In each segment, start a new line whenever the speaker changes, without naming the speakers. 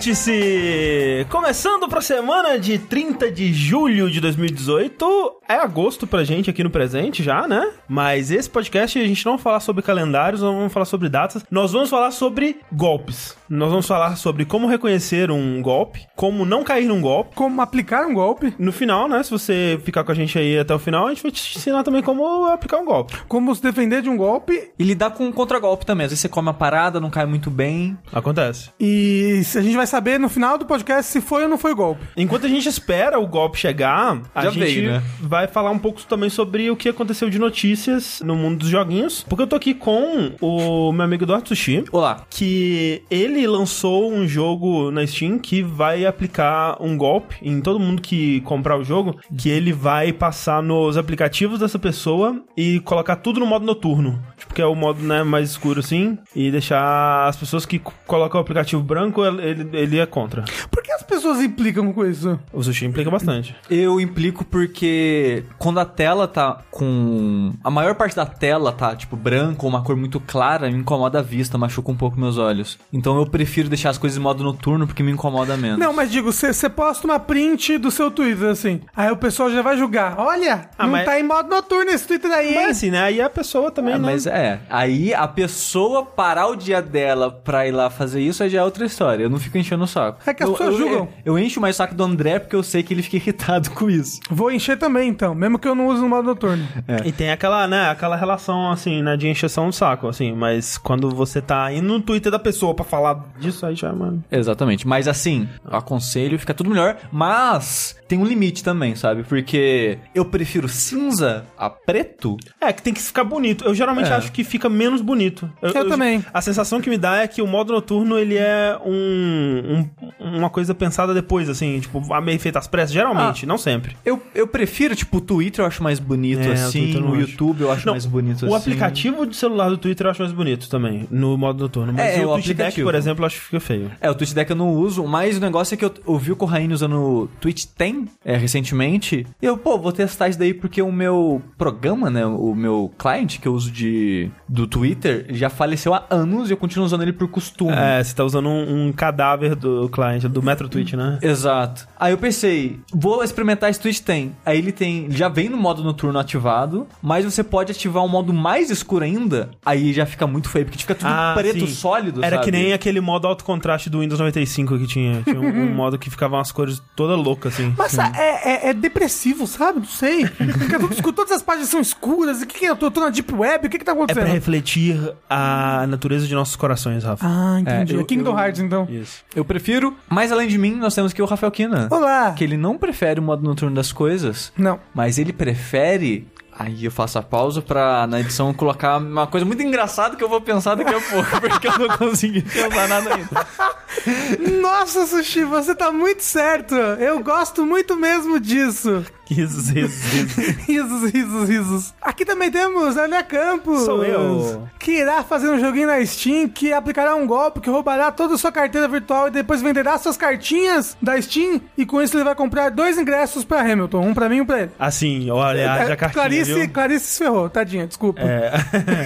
Vértice! Começando pra semana de 30 de julho de 2018. É agosto pra gente aqui no presente já, né? Mas esse podcast a gente não vai falar sobre calendários, não vamos falar sobre datas. Nós vamos falar sobre golpes. Nós vamos falar sobre como reconhecer um golpe, como não cair num golpe.
Como aplicar um golpe,
No final, né? Se você ficar com a gente aí até o final, a gente vai te ensinar também como aplicar um golpe.
como se defender de um golpe
E lidar com um contragolpe também. Às vezes você come a parada, não cai muito bem.
Acontece.
e se a gente vai saber no final do podcast se foi ou não foi o golpe.
Enquanto a gente espera o golpe chegar, a
Já
gente
veio, né?
vai falar um pouco também sobre o que aconteceu de notícias no mundo dos joguinhos. Porque eu tô aqui com o meu amigo Eduardo Sushi,
Olá.
que ele lançou um jogo na Steam que vai aplicar um golpe em todo mundo que comprar o jogo, que ele vai passar nos aplicativos dessa pessoa e colocar tudo no modo noturno. Tipo, que é o modo né, mais escuro assim, e deixar as pessoas que colocam o aplicativo branco, ele, ele é contra.
Por que as pessoas implicam com isso?
O Sushi implica bastante.
Eu implico porque quando a tela tá com. A maior parte da tela tá, tipo, branca ou uma cor muito clara, me incomoda a vista, machuca um pouco meus olhos. Então eu prefiro deixar as coisas em modo noturno porque me incomoda menos.
Não, mas digo, você posta uma print do seu Twitter, assim. Aí o pessoal já vai julgar. Olha,
Ah,
não
mas-
tá em modo noturno esse Twitter aí, hein?
Mas assim, né? Aí a pessoa também,
É,
né?
mas é, aí a pessoa parar o dia dela pra ir lá fazer isso aí já é outra história. Eu não fico enchendo o saco.
É que as
eu,
pessoas
eu,
julgam.
Eu, encho mais o saco do André porque eu sei que ele fica irritado com isso.
Vou encher também, então. Mesmo que eu não use no modo noturno.
E tem aquela, né, aquela relação, assim, né, de encheção do saco, assim, mas quando você tá indo no Twitter da pessoa pra falar disso, aí já, mano...
Exatamente. Mas assim, eu aconselho, fica tudo melhor. Mas tem um limite também, sabe? Porque eu prefiro cinza a preto.
É, que tem que ficar bonito. Eu geralmente
É.
acho que fica menos bonito.
Eu também.
A sensação que me dá é que o modo noturno, ele é um, um- uma coisa pensada depois, assim, tipo, a meio feita às pressas, geralmente, não sempre.
Eu, eu prefiro, tipo, o Twitter eu acho mais bonito
É, o
assim, o
acho.
YouTube eu acho
Não,
mais bonito
O
assim.
aplicativo de celular do Twitter eu acho mais bonito também, no modo noturno. Mas
É,
o
o
Twitch Deck, por exemplo, eu acho que fica feio.
É, o Twitch Deck eu não uso, mas o negócio é que eu, eu vi o Corraine usando o Twitch 10 é, recentemente. E eu, pô, vou testar isso daí porque o meu programa, né, o meu client que eu uso de, do Twitter, já faleceu há anos e eu continuo usando ele por costume.
É, você tá usando um, um cadáver do cliente, do Metro Twitch, né?
Exato. Aí eu pensei, vou experimentar esse Twitch tem. Aí ele tem, já vem no modo noturno ativado, mas você pode ativar um modo mais escuro ainda. Aí já fica muito feio, porque fica tudo
Ah,
preto
sim.
sólido,
Era
sabe?
que nem aquele modo alto contraste do Windows 95 que tinha. Tinha um, um modo que ficava umas cores toda louca, assim.
Mas é, é, é depressivo, sabe? Não sei. Fica tudo escuro, todas as páginas são escuras. O que, que é? Eu tô, tô na Deep Web? O que, que tá
É pra
acontecendo?
refletir a natureza de nossos corações, Rafa.
Ah, entendi.
É, eu-
É, Kingdom
eu-
Hearts, então.
Isso.
Eu prefiro, mas além de mim, nós temos aqui o Rafael Kina.
Olá.
Que ele não prefere o modo noturno das coisas,
Não.
Mas ele prefere. Aí eu faço a pausa pra na edição colocar uma coisa muito engraçada que eu vou pensar daqui a pouco, porque eu não consegui pensar nada ainda.
Nossa, Sushi, você tá muito certo. Eu gosto muito mesmo disso.
Risos, risos, risos.
Risos, risos, risos. Aqui também temos André Campos.
Sou eu.
Que irá fazer um joguinho na Steam que aplicará um golpe que roubará toda a sua carteira virtual e depois venderá suas cartinhas da Steam. E com isso ele vai comprar dois ingressos pra Hamilton. Um pra mim e um pra ele.
Assim, olha, haja
É,
cartinha,
Clarice,
viu?
Clarice se ferrou, tadinha, desculpa.
É.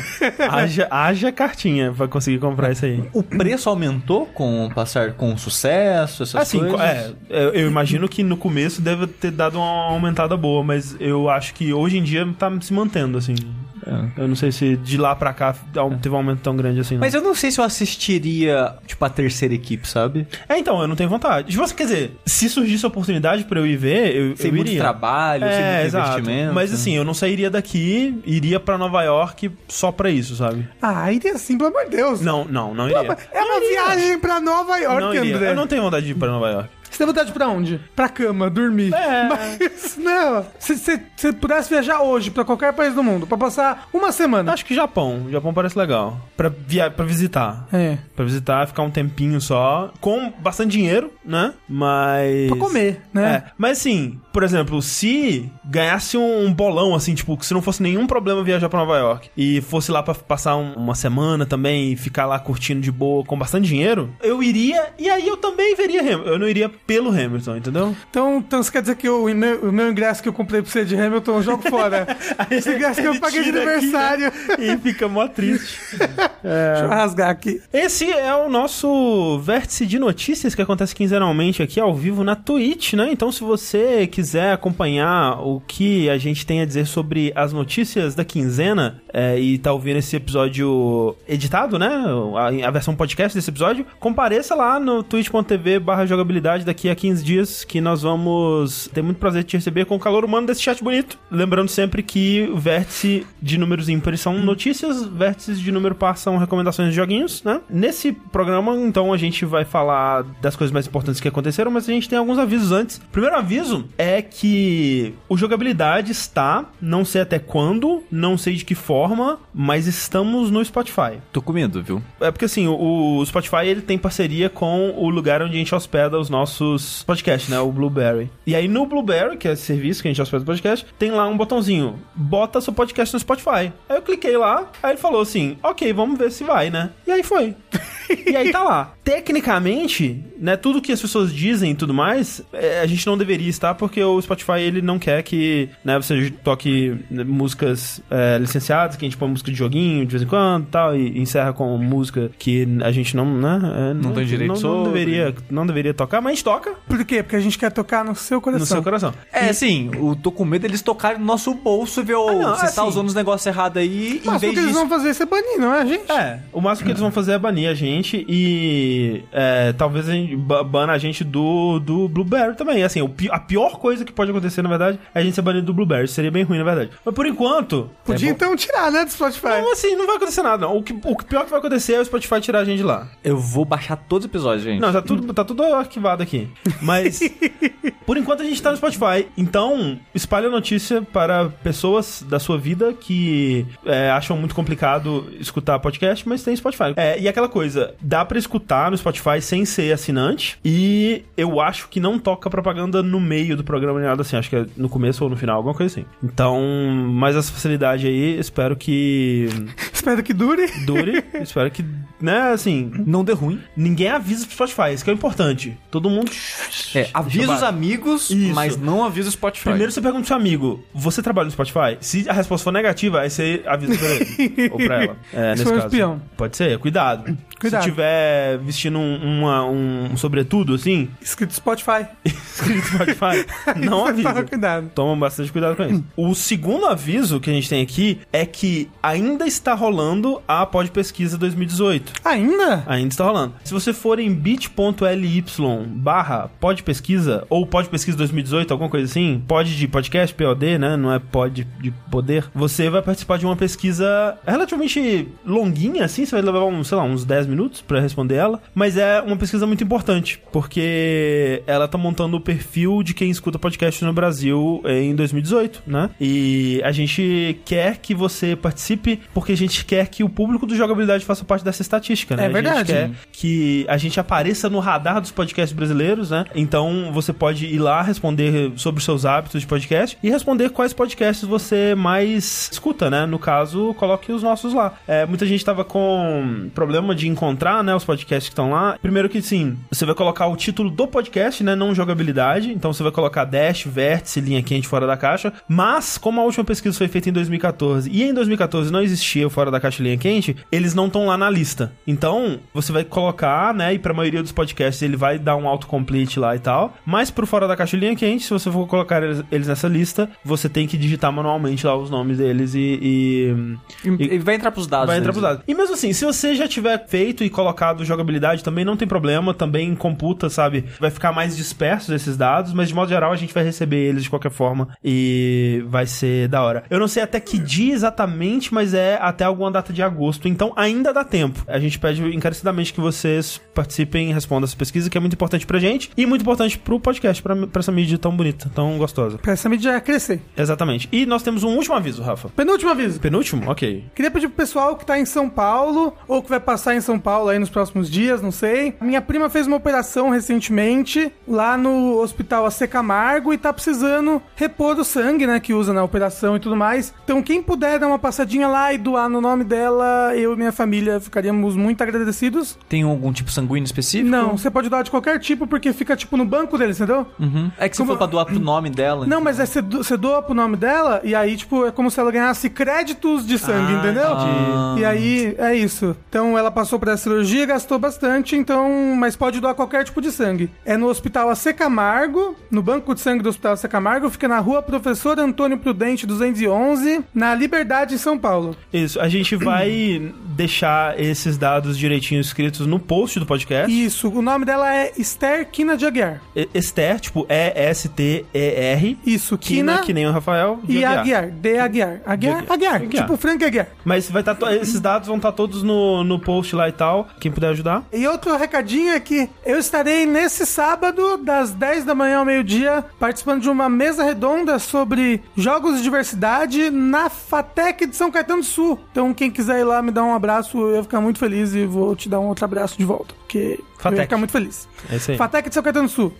haja, haja cartinha pra conseguir comprar isso aí.
O preço aumentou com o passar com sucesso, essas
Assim,
coisas?
é, eu imagino que no começo deve ter dado uma aumentada boa, mas eu acho que hoje em dia tá se mantendo, assim.
É.
Eu não sei se de lá pra cá teve um aumento tão grande assim. Não.
Mas eu não sei se eu assistiria, tipo, a terceira equipe, sabe?
É, então, eu não tenho vontade. Se você quer dizer, se surgisse a oportunidade pra eu ir ver, eu,
Sem
eu
muito
iria.
trabalho, sem
É,
muito
exato.
investimento.
Mas assim, eu não sairia daqui, iria pra Nova York só pra isso, sabe?
Ah, iria sim, pelo amor de Deus.
Não, não, não iria.
É uma viagem pra Nova York,
Não iria.
André.
Eu não tenho vontade de ir pra Nova York.
Você tem vontade pra onde? Pra cama, dormir.
É.
Mas, não. Se você pudesse viajar hoje pra qualquer país do mundo, pra passar uma semana.
Acho que Japão. Japão parece legal. Pra, via pra visitar.
É.
Pra visitar, ficar um tempinho só. Com bastante dinheiro, né? Mas.
Pra comer, né?
É. Mas assim, por exemplo, se ganhasse um, bolão, assim, tipo, que se não fosse nenhum problema viajar pra Nova York e fosse lá pra passar um- uma semana também e ficar lá curtindo de boa com bastante dinheiro, eu iria e aí eu também veria. Eu não iria pelo Hamilton, entendeu?
Então, então você quer dizer que o, meu- o meu ingresso que eu comprei pra você de Hamilton eu jogo fora? Esse ingresso que eu paguei de
tira aqui,
aniversário.
E fica mó triste.
Deixa eu rasgar aqui.
Esse é o nosso vértice de notícias que acontece quinzenalmente aqui ao vivo na Twitch, né? Então, se você quiser acompanhar o que a gente tem a dizer sobre as notícias da quinzena é, e tá ouvindo esse episódio editado, né? A, a versão podcast desse episódio, compareça lá no twitch.tv barra jogabilidade daqui a 15 dias que nós vamos ter muito prazer de te receber com o calor humano desse chat bonito. Lembrando sempre que o vértice de números ímpares são notícias, vértices de número par são recomendações de joguinhos, né? Nesse programa, então, a gente vai falar das coisas mais importantes que aconteceram, mas a gente tem alguns avisos antes. Primeiro aviso é que o jogabilidade está, não sei até quando, não sei de que forma, mas estamos no Spotify.
Tô com medo, viu?
É porque assim, o, o Spotify ele tem parceria com o lugar onde a gente hospeda os nossos podcasts, né? O Blueberry. E aí no Blueberry, que é esse serviço que a gente hospeda o podcast, tem lá um botãozinho, bota seu podcast no Spotify. Aí eu cliquei lá, aí ele falou assim, ok, vamos ver se vai, né? E aí foi. e aí tá lá. Tecnicamente, né, tudo que as pessoas dizem e tudo mais, é, a gente não deveria estar porque o Spotify ele não quer que, né, você toque né, músicas é, licenciadas, que a gente põe música de joguinho de vez em quando, e tal, e encerra com música que a gente não, né, é, não,
tem direito
não, não
sobre.
deveria, não deveria tocar, mas toca
Por quê? Porque a gente quer tocar no seu coração.
no seu coração.
É, assim, eu tô com medo deles tocarem no nosso bolso e ver,
Ah, não,
você
assim-
tá usando os negócios errados aí, em
Mas o que eles
disso...
vão fazer é ser banir, não é, a gente?
É, o máximo que eles vão fazer é banir a gente e é, talvez a gente ba- bana a gente do, do Blueberry também. Assim, o a pior coisa que pode acontecer, na verdade, é a gente ser banido do Blueberry. Isso seria bem ruim, na verdade. Mas por enquanto.
Podia
É
então tirar, né, do Spotify.
Não, assim, não vai acontecer nada, não. O, que, o pior que vai acontecer é o Spotify tirar a gente de lá.
Eu vou baixar todos os episódios, gente.
Não, tá tudo, tá tudo arquivado aqui. Mas, por enquanto, a gente tá no Spotify. Então, espalhe a notícia para pessoas da sua vida que é, acham muito complicado escutar podcast, mas tem Spotify. É, e aquela coisa, dá pra escutar no Spotify sem ser assinante. E eu acho que não toca propaganda no meio do programa nem nada assim. Acho que é no começo ou no final, alguma coisa assim. Então, mais essa facilidade aí, espero que
Espero que dure.
dure. espero que, né, assim,
Não dê ruim.
Ninguém avisa pro Spotify, isso que é o importante. Todo mundo.
É, avisa os amigos,
Isso.
mas não avisa o Spotify.
Primeiro você pergunta pro seu amigo: Você trabalha no Spotify? Se a resposta for negativa, aí você avisa pra ele. ou pra ela. É, nesse caso.
espião.
Pode ser, cuidado.
Cuidado.
Se tiver vestindo um, uma- um sobretudo assim,
Escrito Spotify.
escrito no Spotify, não
Toma
avisa.
cuidado.
Toma bastante cuidado com isso. O segundo aviso que a gente tem aqui é que ainda está rolando a Pod Pesquisa 2018.
Ainda?
Ainda está rolando. Se você for em bit.ly barra podpesquisa ou podpesquisa 2018, alguma coisa assim, pod de podcast, POD, né? Não é pod de poder. Você vai participar de uma pesquisa relativamente longuinha, assim. Você vai levar, um, sei lá, uns 10 minutos para responder ela. Mas é uma pesquisa muito importante, porque ela tá montando o perfil de quem escuta podcast no Brasil em 2018, né? E a gente quer que você participe porque a gente quer que o público do jogabilidade faça parte dessa estatística, né?
É verdade.
A gente quer que a gente apareça no radar dos podcasts brasileiros, né? Então você pode ir lá responder sobre os seus hábitos de podcast e responder quais podcasts você mais escuta, né? No caso, coloque os nossos lá. É, muita gente tava com problema de encontrar, né, os podcasts que estão lá. Primeiro que sim, você vai colocar o título do podcast, né, não jogabilidade. Então você vai colocar Dash, Vértice, linha quente fora da caixa. Mas como a última pesquisa foi feita em 2014 e em 2014 não existia o fora da caixa linha quente, eles não estão lá na lista. Então, você vai colocar, né, e pra maioria dos podcasts ele vai dar um autocomplete lá e tal. Mas pro fora da caixa linha quente, se você for colocar eles, eles nessa lista, você tem que digitar manualmente lá os nomes deles e- e
E, e vai entrar pros dados.
Vai entrar
deles.
pros dados. E mesmo assim, se você já tiver feito e colocado jogabilidade, também não tem problema, também computa, sabe? Vai ficar mais dispersos esses dados, mas de modo geral a gente vai receber eles de qualquer forma e vai ser da hora. Eu não sei até que dia exatamente, mas é até alguma data de agosto, então ainda dá tempo. A gente pede encarecidamente que vocês participem e respondam essa pesquisa, que é muito importante pra gente e muito importante pro podcast, pra, pra essa mídia tão bonita, tão gostosa.
Pra essa mídia crescer.
Exatamente. E nós temos um último aviso, Rafa.
Penúltimo aviso.
Penúltimo? Ok.
Queria pedir pro pessoal que tá em São Paulo, ou que vai passar em São Paulo aí nos próximos dias, não sei. Minha prima fez uma operação recentemente lá no hospital AC Camargo e tá precisando repor o sangue, né, que usa na operação e tudo mais. Então, quem puder dar uma passadinha lá e doar no nome dela, eu e minha família ficaríamos muito agradecidos.
Tem algum tipo sanguíneo específico?
Não, você pode doar de qualquer tipo, porque fica, tipo, no banco deles, entendeu?
Uhum. É que você
Como-
for pra doar pro nome dela.
Não, mas é você do- você doa pro nome dela, e aí, tipo, é como se ela ganhasse créditos de sangue,
Ah,
entendeu?
entendi.
E aí, é isso. Então, ela passou por essa cirurgia, gastou bastante, então... Mas pode doar qualquer tipo de sangue. É no Hospital AC Camargo, no Banco de Sangue do Hospital AC Camargo, fica na rua Professor Antônio Prudente, 211, na Liberdade, em São Paulo.
Isso, a gente vai deixar esses dados direitinho escritos no post do podcast.
Isso, o nome dela é Esther Kina de Aguiar.
E- Esther, tipo, E-S-T-E-R.
Isso,
Kina,
Kina
que nem o Rafael. de
e
Aguiar.
Aguiar. De Aguiar. Aguiar,
De-
Aguiar.
Aguiar.
Tipo Frank Aguiar.
Mas vai estar esses dados vão estar todos no, no post lá e tal. Quem puder ajudar.
E outro recadinho é que eu estarei nesse sábado, das 10 da manhã ao meio-dia, participando de uma mesa redonda sobre jogos de diversidade na FATEC de São Caetano do Sul. Então, quem quiser ir lá me dar um abraço, eu ia ficar muito feliz e vou te dar um outro abraço de volta. Porque eu ia
FATEC.
ficar muito feliz.
É isso aí.
FATEC de São Caetano do Sul.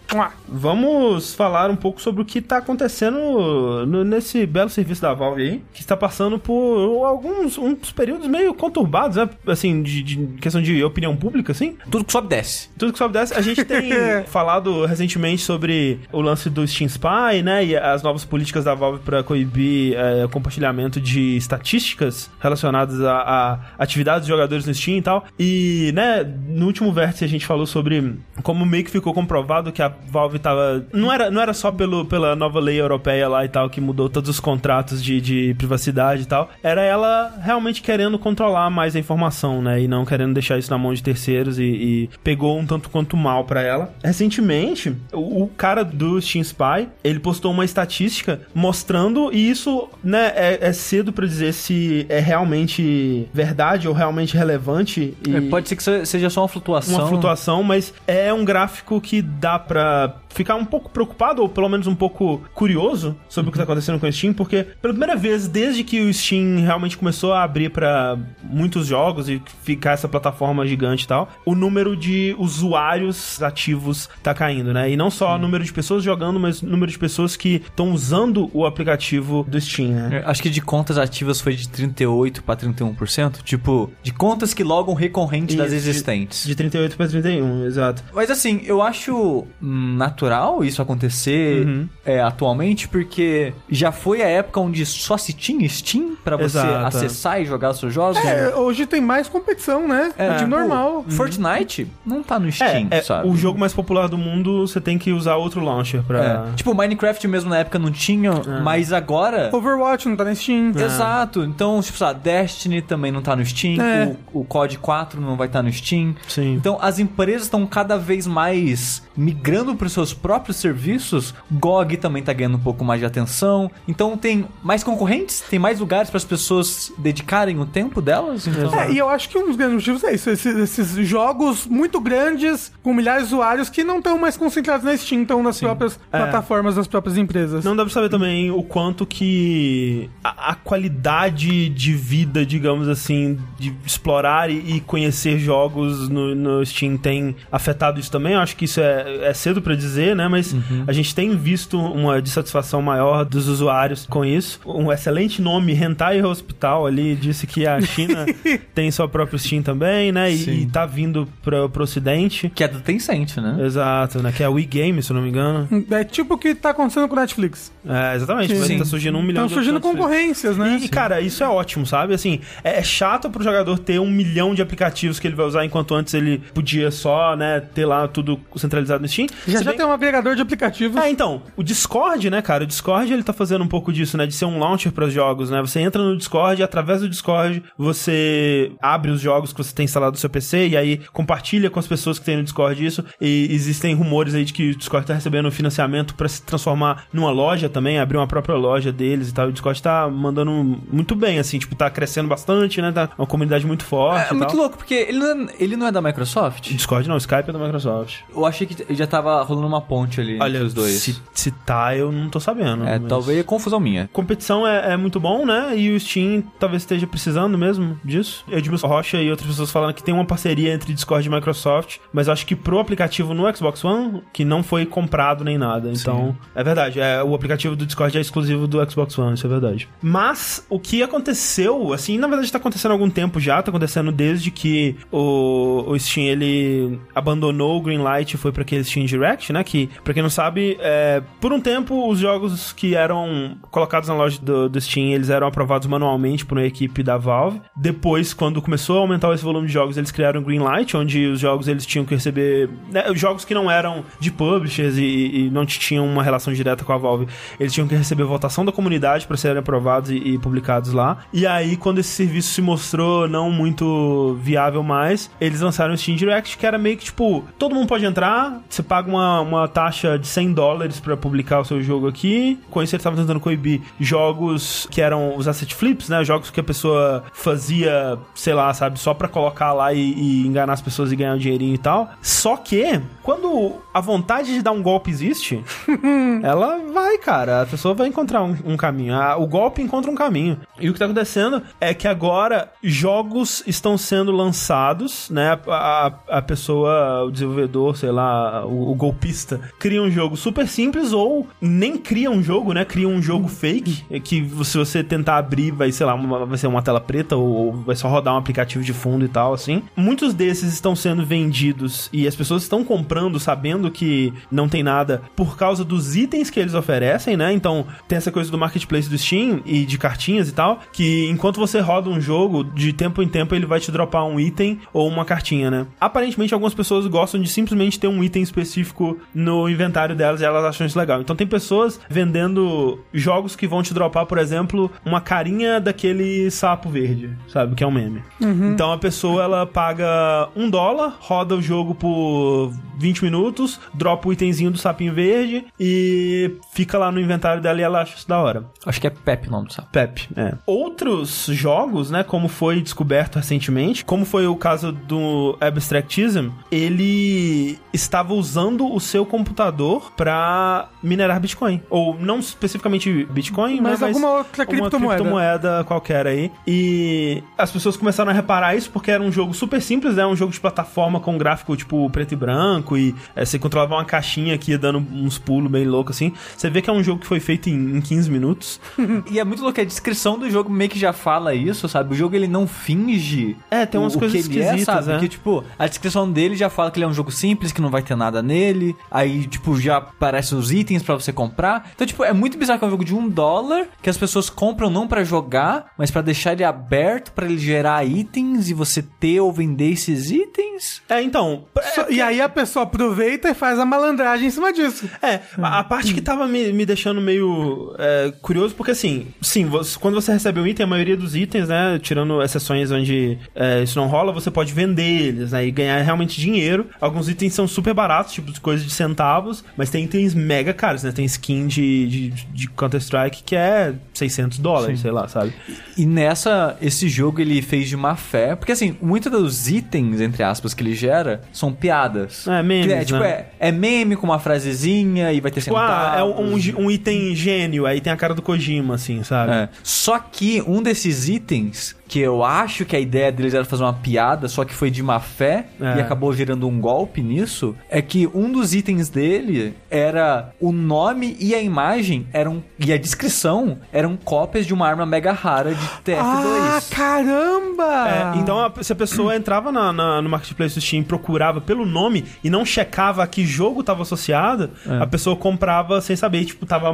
Vamos falar um pouco sobre o que está acontecendo no- nesse belo serviço da Valve aí, que está passando por alguns uns períodos meio conturbados, né? Assim, de, de questão de opinião pública, assim.
Tudo que sobe desce.
Tudo que sobe desce. A gente tem falado recentemente sobre o lance do Steam Spy, né? E as novas políticas da Valve para coibir é, o compartilhamento de estatísticas relacionadas a, a atividades de jogadores no Steam e tal. E, né, no último vértice a gente falou sobre como meio que ficou comprovado que a Valve tava. Não era, não era só pelo, pela nova lei europeia lá e tal, que mudou todos os contratos de, de privacidade e tal. Era ela realmente querendo controlar mais a informação, né? E não querendo deixar isso na mão de terceiros e, e pegou um tanto quanto mal pra ela. Recentemente, o, o cara do Steam Spy, ele postou uma estatística mostrando, e isso, né, é, é cedo pra dizer se é realmente verdade ou realmente relevante. E
É, Pode ser que se- seja só uma flutuação.
uma flutuação, mas é um gráfico que dá pra ficar um pouco preocupado, ou pelo menos um pouco curioso sobre o que tá acontecendo com o Steam, porque pela primeira vez, desde que o Steam realmente começou a abrir pra muitos jogos e ficar essa plataforma gigante e tal, o número de usuários ativos tá caindo, né? E não só o número de pessoas jogando, mas o número de pessoas que estão usando o aplicativo do Steam, né?
É, Acho que de contas ativas foi de 38 pra 31%. Tipo, de contas que logam recorrente das
Isso, de-
existentes.
De 38 pra 31, exato.
Mas assim, eu acho hum, natural isso acontecer
Uhum.
é, atualmente, porque já foi a época onde só se tinha Steam pra você
Exato.
acessar e jogar os seus jogos.
É, hoje tem mais competição, né?
É,
de
tipo,
normal.
Fortnite não tá no Steam,
É, é
sabe?
o jogo mais popular do mundo, você tem que usar outro launcher pra...
É. Tipo, Minecraft mesmo na época não tinha, mas agora.
Overwatch não tá na Steam.
Exato. Então, tipo, sabe, Destiny também não tá no Steam,
É.
o, o COD 4 não vai estar no Steam.
Sim.
Então, as empresas estão cada vez mais migrando para os seus próprios serviços. GOG também tá ganhando um pouco mais de atenção. Então, tem mais concorrentes, tem mais lugares para as pessoas dedicarem o tempo delas. Então,
É, e eu acho que um dos grandes motivos é isso. Esses, esses jogos muito grandes, com milhares de usuários, que não estão mais concentrados na Steam, estão nas próprias
É.
plataformas das próprias empresas.
Não dá pra saber também o quanto que a, a qualidade de vida, digamos assim, de explorar e, e conhecer jogos no, no Steam tem afetado isso também. Eu acho que isso é, é cedo pra dizer, né? Mas a gente tem visto uma dissatisfação maior dos usuários com isso. Um excelente nome, Hentai Hospital, ali disse que a China tem sua própria Steam também, né? E,
Sim.
e tá vindo pra, pro ocidente.
Que é do Tencent, né?
Exato, né? Que é a Wii Game, se eu não me engano.
É tipo o que tá acontecendo com o Netflix.
É, exatamente.
Sim.
Tá surgindo um milhão
Estão
de
surgindo concorrências, né?
E, cara, isso é ótimo, sabe? Assim, é é chato pro jogador ter um milhão de aplicativos que ele vai usar, enquanto antes ele podia só, né, ter lá tudo centralizado no Steam.
Já já
bem-
tem um agregador de aplicativos.
É, então, o Discord, né, cara? O Discord, ele tá fazendo um pouco disso, né? De ser um launcher para os jogos, né? Você entra no Discord e através do Discord você abre os jogos que você tem instalado no seu PC e aí compartilha com as pessoas que tem no Discord isso. E existem rumores aí de que o Discord tá recebendo financiamento para se transformar numa loja também, abrir uma própria loja deles e tal. O Discord tá mandando muito bem, assim, tipo, tá crescendo bastante, né? Tá uma comunidade muito forte.
É
e
muito
tal.
louco, porque ele não é, ele não é da Microsoft.
Discord não, Skype é da Microsoft.
Eu achei que já tava rolando uma ponte ali
Olha,
entre os dois.
Se, se tá, eu não tô sabendo.
É,
mas-
talvez é confusão minha.
Competição é, é muito bom, né? E o Steam talvez esteja precisando mesmo disso. Edmilson Rocha e outras pessoas falando que tem uma parceria entre Discord e Microsoft, mas acho que pro aplicativo no Xbox One, que não foi comprado nem nada. Então, é verdade. É, o aplicativo do Discord é exclusivo do Xbox One, isso é verdade. Mas o que aconteceu, assim, na verdade tá acontecendo há algum tempo já, tá acontecendo desde que o, o Steam ele abandonou o Greenlight e foi para aquele Steam Direct, né? Que, pra quem não sabe, é, por um tempo os jogos que eram colocados na loja do, do Steam, eles eram aprovados manualmente por uma equipe da Valve. Depois, quando começou a aumentar esse volume de jogos, eles criaram o Greenlight, onde os jogos eles tinham que receber né, os jogos que não eram de publishers e, e não tinham uma relação direta com a Valve, eles tinham que receber votação da comunidade para serem aprovados e, e publicados lá. E aí, quando esse serviço se mostrou não muito viável mais, eles lançaram o Steam Direct, que era meio que tipo, todo mundo pode entrar, você paga uma, uma taxa de 100 dólares para publicar o seu jogo aqui. Com isso, eles estavam tentando coibir jogos que eram os asset flips, né? Jogos que a pessoa fazia, sei lá, sabe, só pra colocar lá e, e enganar as pessoas e ganhar um dinheirinho e tal. Só que, quando a vontade de dar um golpe existe, ela vai, cara. A pessoa vai encontrar um, um caminho. A- o golpe encontra um caminho. E o que tá acontecendo é que agora jogos estão sendo lançados, né? A, a, a pessoa, o desenvolvedor, sei lá, o, o golpista, cria um jogo super simples ou nem cria um jogo, né? Cria um jogo fake é que se você tentar abrir vai, sei lá, vai ser uma tela preta ou, ou vai só rodar um aplicativo de fundo e tal, assim. Muitos desses estão sendo vendidos e as pessoas estão comprando sabendo que não tem nada por causa dos itens que eles oferecem, né? Então, tem essa coisa do marketplace do Steam e de cartinhas e tal, que enquanto você roda um jogo, de tempo em tempo ele vai te dropar um item ou uma cartinha, né? Aparentemente, algumas pessoas gostam de simplesmente ter um item específico no inventário delas e elas acham isso legal. Então, tem pessoas vendendo jogos que vão te dropar, por exemplo, uma carinha daquele sapo verde, sabe? Que é um meme. Então, a pessoa ela paga um dólar, roda o jogo por 20 minutos, dropa o itemzinho do sapinho verde e fica lá no inventário dela e ela acha isso da hora.
Acho que é Pepe o nome do sapo.
Pep, é. Outros jogos, né, como foi descoberto recentemente, como foi o caso do Abstractism, ele estava usando o seu computador para minerar Bitcoin. Ou não especificamente Bitcoin,
Mas
né,
alguma outra criptomoeda.
criptomoeda qualquer aí. E as pessoas começaram a reparar isso porque era um jogo super simples, né? Um jogo de plataforma com gráfico tipo preto e branco e é, você controlava uma caixinha que ia dando uns pulos bem loucos assim. Você vê que é um jogo que foi feito em, em 15 minutos.
E é muito louco, a descrição do jogo meio que já fala isso, sabe? O jogo ele não finge.
É, tem umas
o,
coisas
o que é,
esquisitas,
sabe?
né?
Que tipo, a descrição dele já fala que ele é um jogo simples, que não vai ter nada nele. Aí, tipo, já aparecem os itens pra você comprar. Então, tipo, é muito bizarro que é um jogo de um dólar que as pessoas compram não pra jogar, mas pra deixar ele aberto pra ele gerar itens e você ter ou vender esses itens.
É, então.
Só- e aí a pessoa aproveita e faz a malandragem em cima disso.
É, a, a parte que tava me, me deixando meio é, curioso, porque assim, sim, você- quando você recebe um item, a maioria dos itens, né, tirando exceções onde é, isso não rola, você pode vender eles, né, e ganhar realmente dinheiro. Alguns itens são super baratos, tipo de coisa de centavos, mas tem itens mega caros, né, tem skin de, de, de Counter-Strike que é 600 dólares, sei lá, sabe?
E nessa, esse jogo ele fez de má fé, porque assim, muitos dos itens, entre aspas, que ele gera são piadas.
É, memes,
é, tipo,
né?
é, é meme com uma frasezinha e vai ter
Tipo, ah, é
centavos.
um, um, um item gênio, aí tem a cara do Kojima, assim, sabe?
É. Só que um desses itens, que eu acho que a ideia deles era fazer uma piada, só que foi de má fé
É.
e acabou gerando um golpe nisso, é que um dos itens dele era o nome e a imagem eram e a descrição eram cópias de uma arma mega rara de TF2.
Ah, caramba!
É, então, a- se a pessoa entrava na- na- no Marketplace do Steam e procurava pelo nome e não checava a que jogo tava associado,
É.
a pessoa comprava sem saber, tipo, tava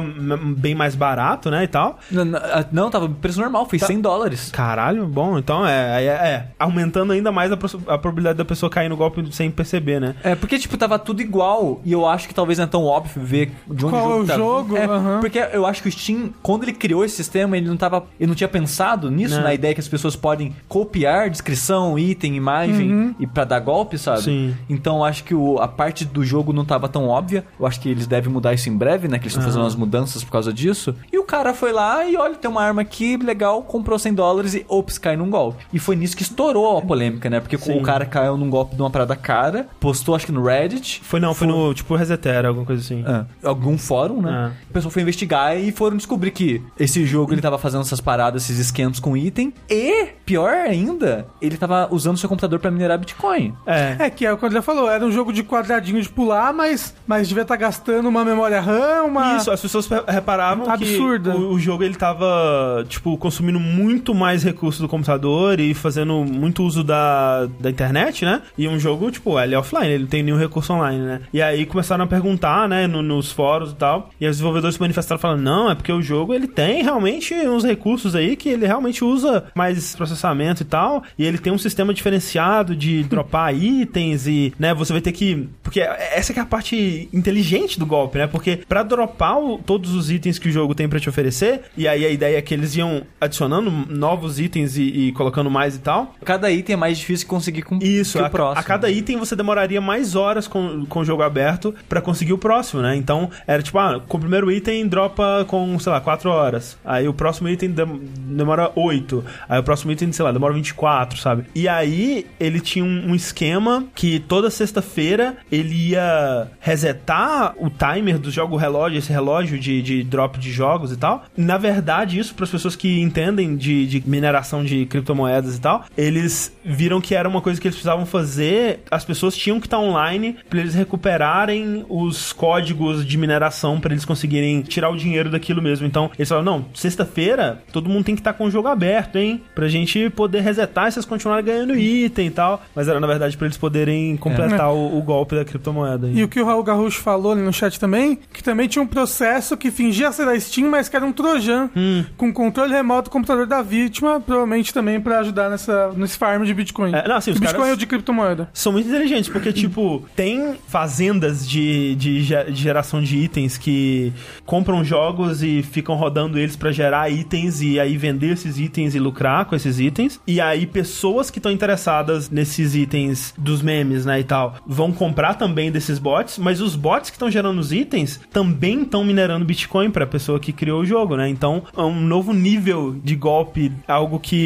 bem mais barato, né, e tal.
Não, não, Não, tava preço normal, foi 100 dólares.
Caralho, bom, então é, é, é, aumentando ainda mais a, a probabilidade da pessoa cair no golpe sem perceber, né?
É, porque, tipo, tava tudo igual. E eu acho que talvez não é tão óbvio ver de onde
Qual
o jogo
é o
tá.
jogo?
É,
Aham.
porque eu acho que o Steam, quando ele criou esse sistema, ele não tava. Ele não tinha pensado nisso,
Né.
na ideia que as pessoas podem copiar descrição, item, imagem e pra dar golpe, sabe?
Sim.
Então eu acho que o- a parte do jogo não tava tão óbvia. Eu acho que eles devem mudar isso em breve, né? Que eles estão fazendo umas mudanças por causa disso. E o cara foi lá e olha, tem uma arma aqui, legal, comprou 100 dólares e, ops, golpes, cai num golpe. E foi nisso que estourou a polêmica, né? Porque
Sim.
o cara caiu num golpe de uma parada cara, postou acho que no Reddit,
Foi não, foi no tipo Resetera, alguma coisa assim.
ah, algum fórum, né?
É.
O pessoal foi investigar e foram descobrir que esse jogo ele tava fazendo essas paradas, esses esquemas com item. E, pior ainda, ele tava usando seu computador pra minerar Bitcoin.
É.
É, que é o que o André falou, era um jogo de quadradinho de pular, mas, mas devia estar gastando uma memória RAM, uma...
Isso, as pessoas re- reparavam
Absurda.
que o, o jogo ele tava, tipo, consumindo muito mais recursos do computador e fazendo muito uso da, da internet, né? E um jogo, tipo, ele é offline, ele não tem nenhum recurso online, né? E aí começaram a perguntar, né, no- nos fóruns e tal, e os desenvolvedores se manifestaram falando, não, é porque o jogo ele tem realmente uns recursos aí que ele realmente usa mais processamento e tal, e ele tem um sistema diferenciado de dropar itens e, né, você vai ter que... Porque essa que é a parte inteligente do golpe, né? Porque pra dropar o- todos os itens que o jogo tem pra te oferecer, e aí a ideia é que eles iam adicionando novos itens e, e colocando mais e tal.
Cada item é mais difícil conseguir com
Isso,
que
a,
o próximo.
a cada item você demoraria mais horas com, com o jogo aberto pra conseguir o próximo, né? Então era tipo, ah, com o primeiro item dropa com, sei lá, 4 horas. Aí o próximo item dem- demora 8. Aí o próximo item, sei lá, demora 24, sabe? E aí ele tinha um, um esquema que toda sexta-feira ele ia resetar o timer do jogo, relógio, esse relógio de, de drop de jogos e tal. Na verdade, isso para as pessoas que entendem de, de mineração de criptomoedas e tal, eles viram que era uma coisa que eles precisavam fazer. As pessoas tinham que estar online para eles recuperarem os códigos de mineração para eles conseguirem tirar o dinheiro daquilo mesmo. Então, eles falaram: não, sexta-feira todo mundo tem que estar com o jogo aberto, hein? Pra gente poder resetar e vocês continuarem ganhando item e tal. Mas era na verdade para eles poderem completar o, o golpe da criptomoeda. aí.
E o que o Raul Garrucho falou ali no chat também, que também tinha um processo que fingia ser da Steam, mas que era um Trojan,
Hum.
com controle remoto do computador da vítima, provavelmente também pra ajudar nessa, nesse farm de Bitcoin.
É, não, assim, os
de Bitcoin ou de criptomoeda.
São muito inteligentes, porque, tipo, tem fazendas de, de, de geração de itens que compram jogos e ficam rodando eles pra gerar itens e aí vender esses itens e lucrar com esses itens. E aí, pessoas que estão interessadas nesses itens dos memes, né, e tal, vão comprar também desses bots, mas os bots que estão gerando os itens também estão minerando Bitcoin pra pessoa que criou o jogo, né? Então, é um novo nível de golpe, algo que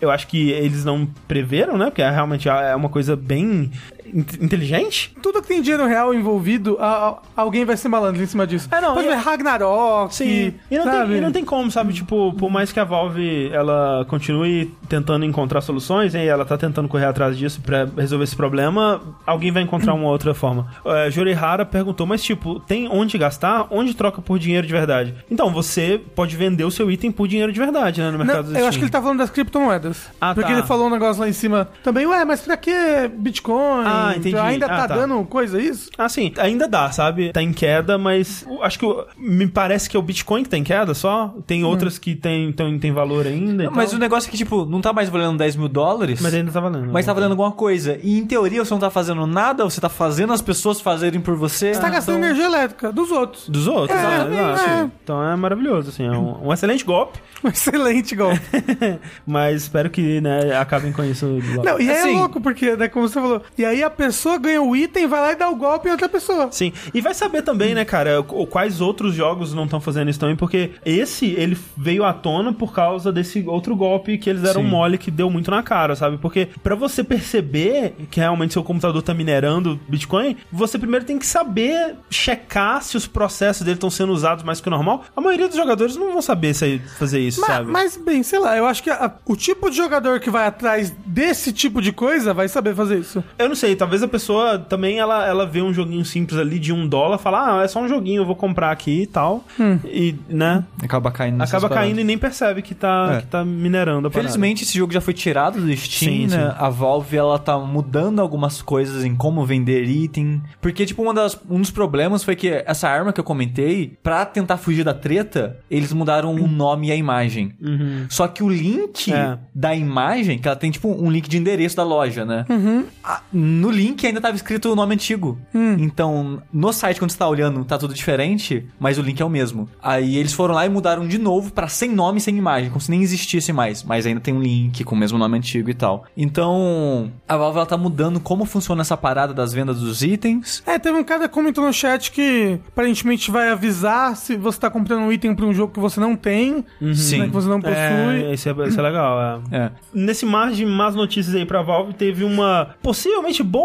eu acho que eles não preveram, né? Porque realmente é uma coisa bem inteligente.
Tudo que tem dinheiro real envolvido, a- a- alguém vai ser malandro em cima disso.
É, não,
Pode
e-
ver Ragnarok,
Sim. E não,
sabe?
tem, e não tem como, sabe? Tipo, por mais que a Valve ela continue tentando encontrar soluções, e ela tá tentando correr atrás disso pra resolver esse problema, alguém vai encontrar uma outra forma. Jorihara perguntou, mas tipo, tem onde gastar? Onde troca por dinheiro de verdade? Então, você pode vender o seu item por dinheiro de verdade, né? No
Não,
mercado do
eu acho que ele tá falando das criptomoedas.
Ah,
porque
tá.
ele falou um negócio lá em cima também, ué, mas pra que Bitcoin?
Ah, entendi.
Ainda
Ah,
tá,
tá.
dando coisa isso?
Ah, sim, ainda dá, sabe? Tá em queda, mas acho que me parece que é o Bitcoin que tá em queda só. Tem outras que tem, tem, tem valor ainda.
Mas o negócio é que, tipo, não tá mais valendo 10 mil dólares.
Mas ainda tá valendo.
Mas tá valendo alguma coisa. E em teoria você não tá fazendo nada, você tá fazendo as pessoas fazerem por você.
Você tá gastando
Então-
energia elétrica dos outros.
Dos outros,
É,
né?
é.
Exato. Então é maravilhoso, assim. É um, um excelente golpe,
Um excelente golpe.
mas espero que, né, acabem com isso logo.
Não, e aí
Assim-
é louco, porque, né, como você falou, e aí a pessoa ganha o item, vai lá e dá o golpe em outra pessoa.
Sim, e vai saber também, né, cara, qu- quais outros jogos não estão fazendo isso também, porque esse, ele veio à tona por causa desse outro golpe que eles deram
Sim.
mole que deu muito na cara, sabe? Porque pra você perceber que realmente seu computador tá minerando Bitcoin, você primeiro tem que saber checar se os processos dele estão sendo usados mais que o normal. A maioria dos jogadores não vão saber se- fazer isso,
Ma-
sabe?
Mas, bem, sei lá, eu acho que a- o tipo de jogador que vai atrás desse tipo de coisa vai saber fazer isso.
Eu não sei, talvez a pessoa também ela, ela vê um joguinho simples ali de um dólar, fala, ah, é só um joguinho, eu vou comprar aqui e tal. E, né?
Acaba caindo
Acaba
paradas.
caindo e nem percebe que tá,
É.
que tá minerando a parada.
Felizmente esse jogo já foi tirado do Steam,
Sim,
né?
sim.
A Valve ela tá mudando algumas coisas em como vender item, porque tipo uma das, um dos problemas foi que essa arma que eu comentei, pra tentar fugir da treta, eles mudaram o nome e a imagem. Só que o link
É.
da imagem, que ela tem tipo um link de endereço da loja, né? A- no no link ainda tava escrito o nome antigo. Então, no site, quando você tá olhando, tá tudo diferente, mas o link é o mesmo. Aí eles foram lá e mudaram de novo pra sem nome e sem imagem, como se nem existisse mais. Mas ainda tem um link com o mesmo nome antigo e tal. Então, a Valve ela tá mudando como funciona essa parada das vendas dos itens.
É, teve um cara que comentou no chat que aparentemente vai avisar se você tá comprando um item pra um jogo que você não tem,
Sim.
né, que você não possui.
É, esse é, esse é legal, é.
É.
Nesse mar de más notícias aí pra Valve, teve uma possivelmente boa,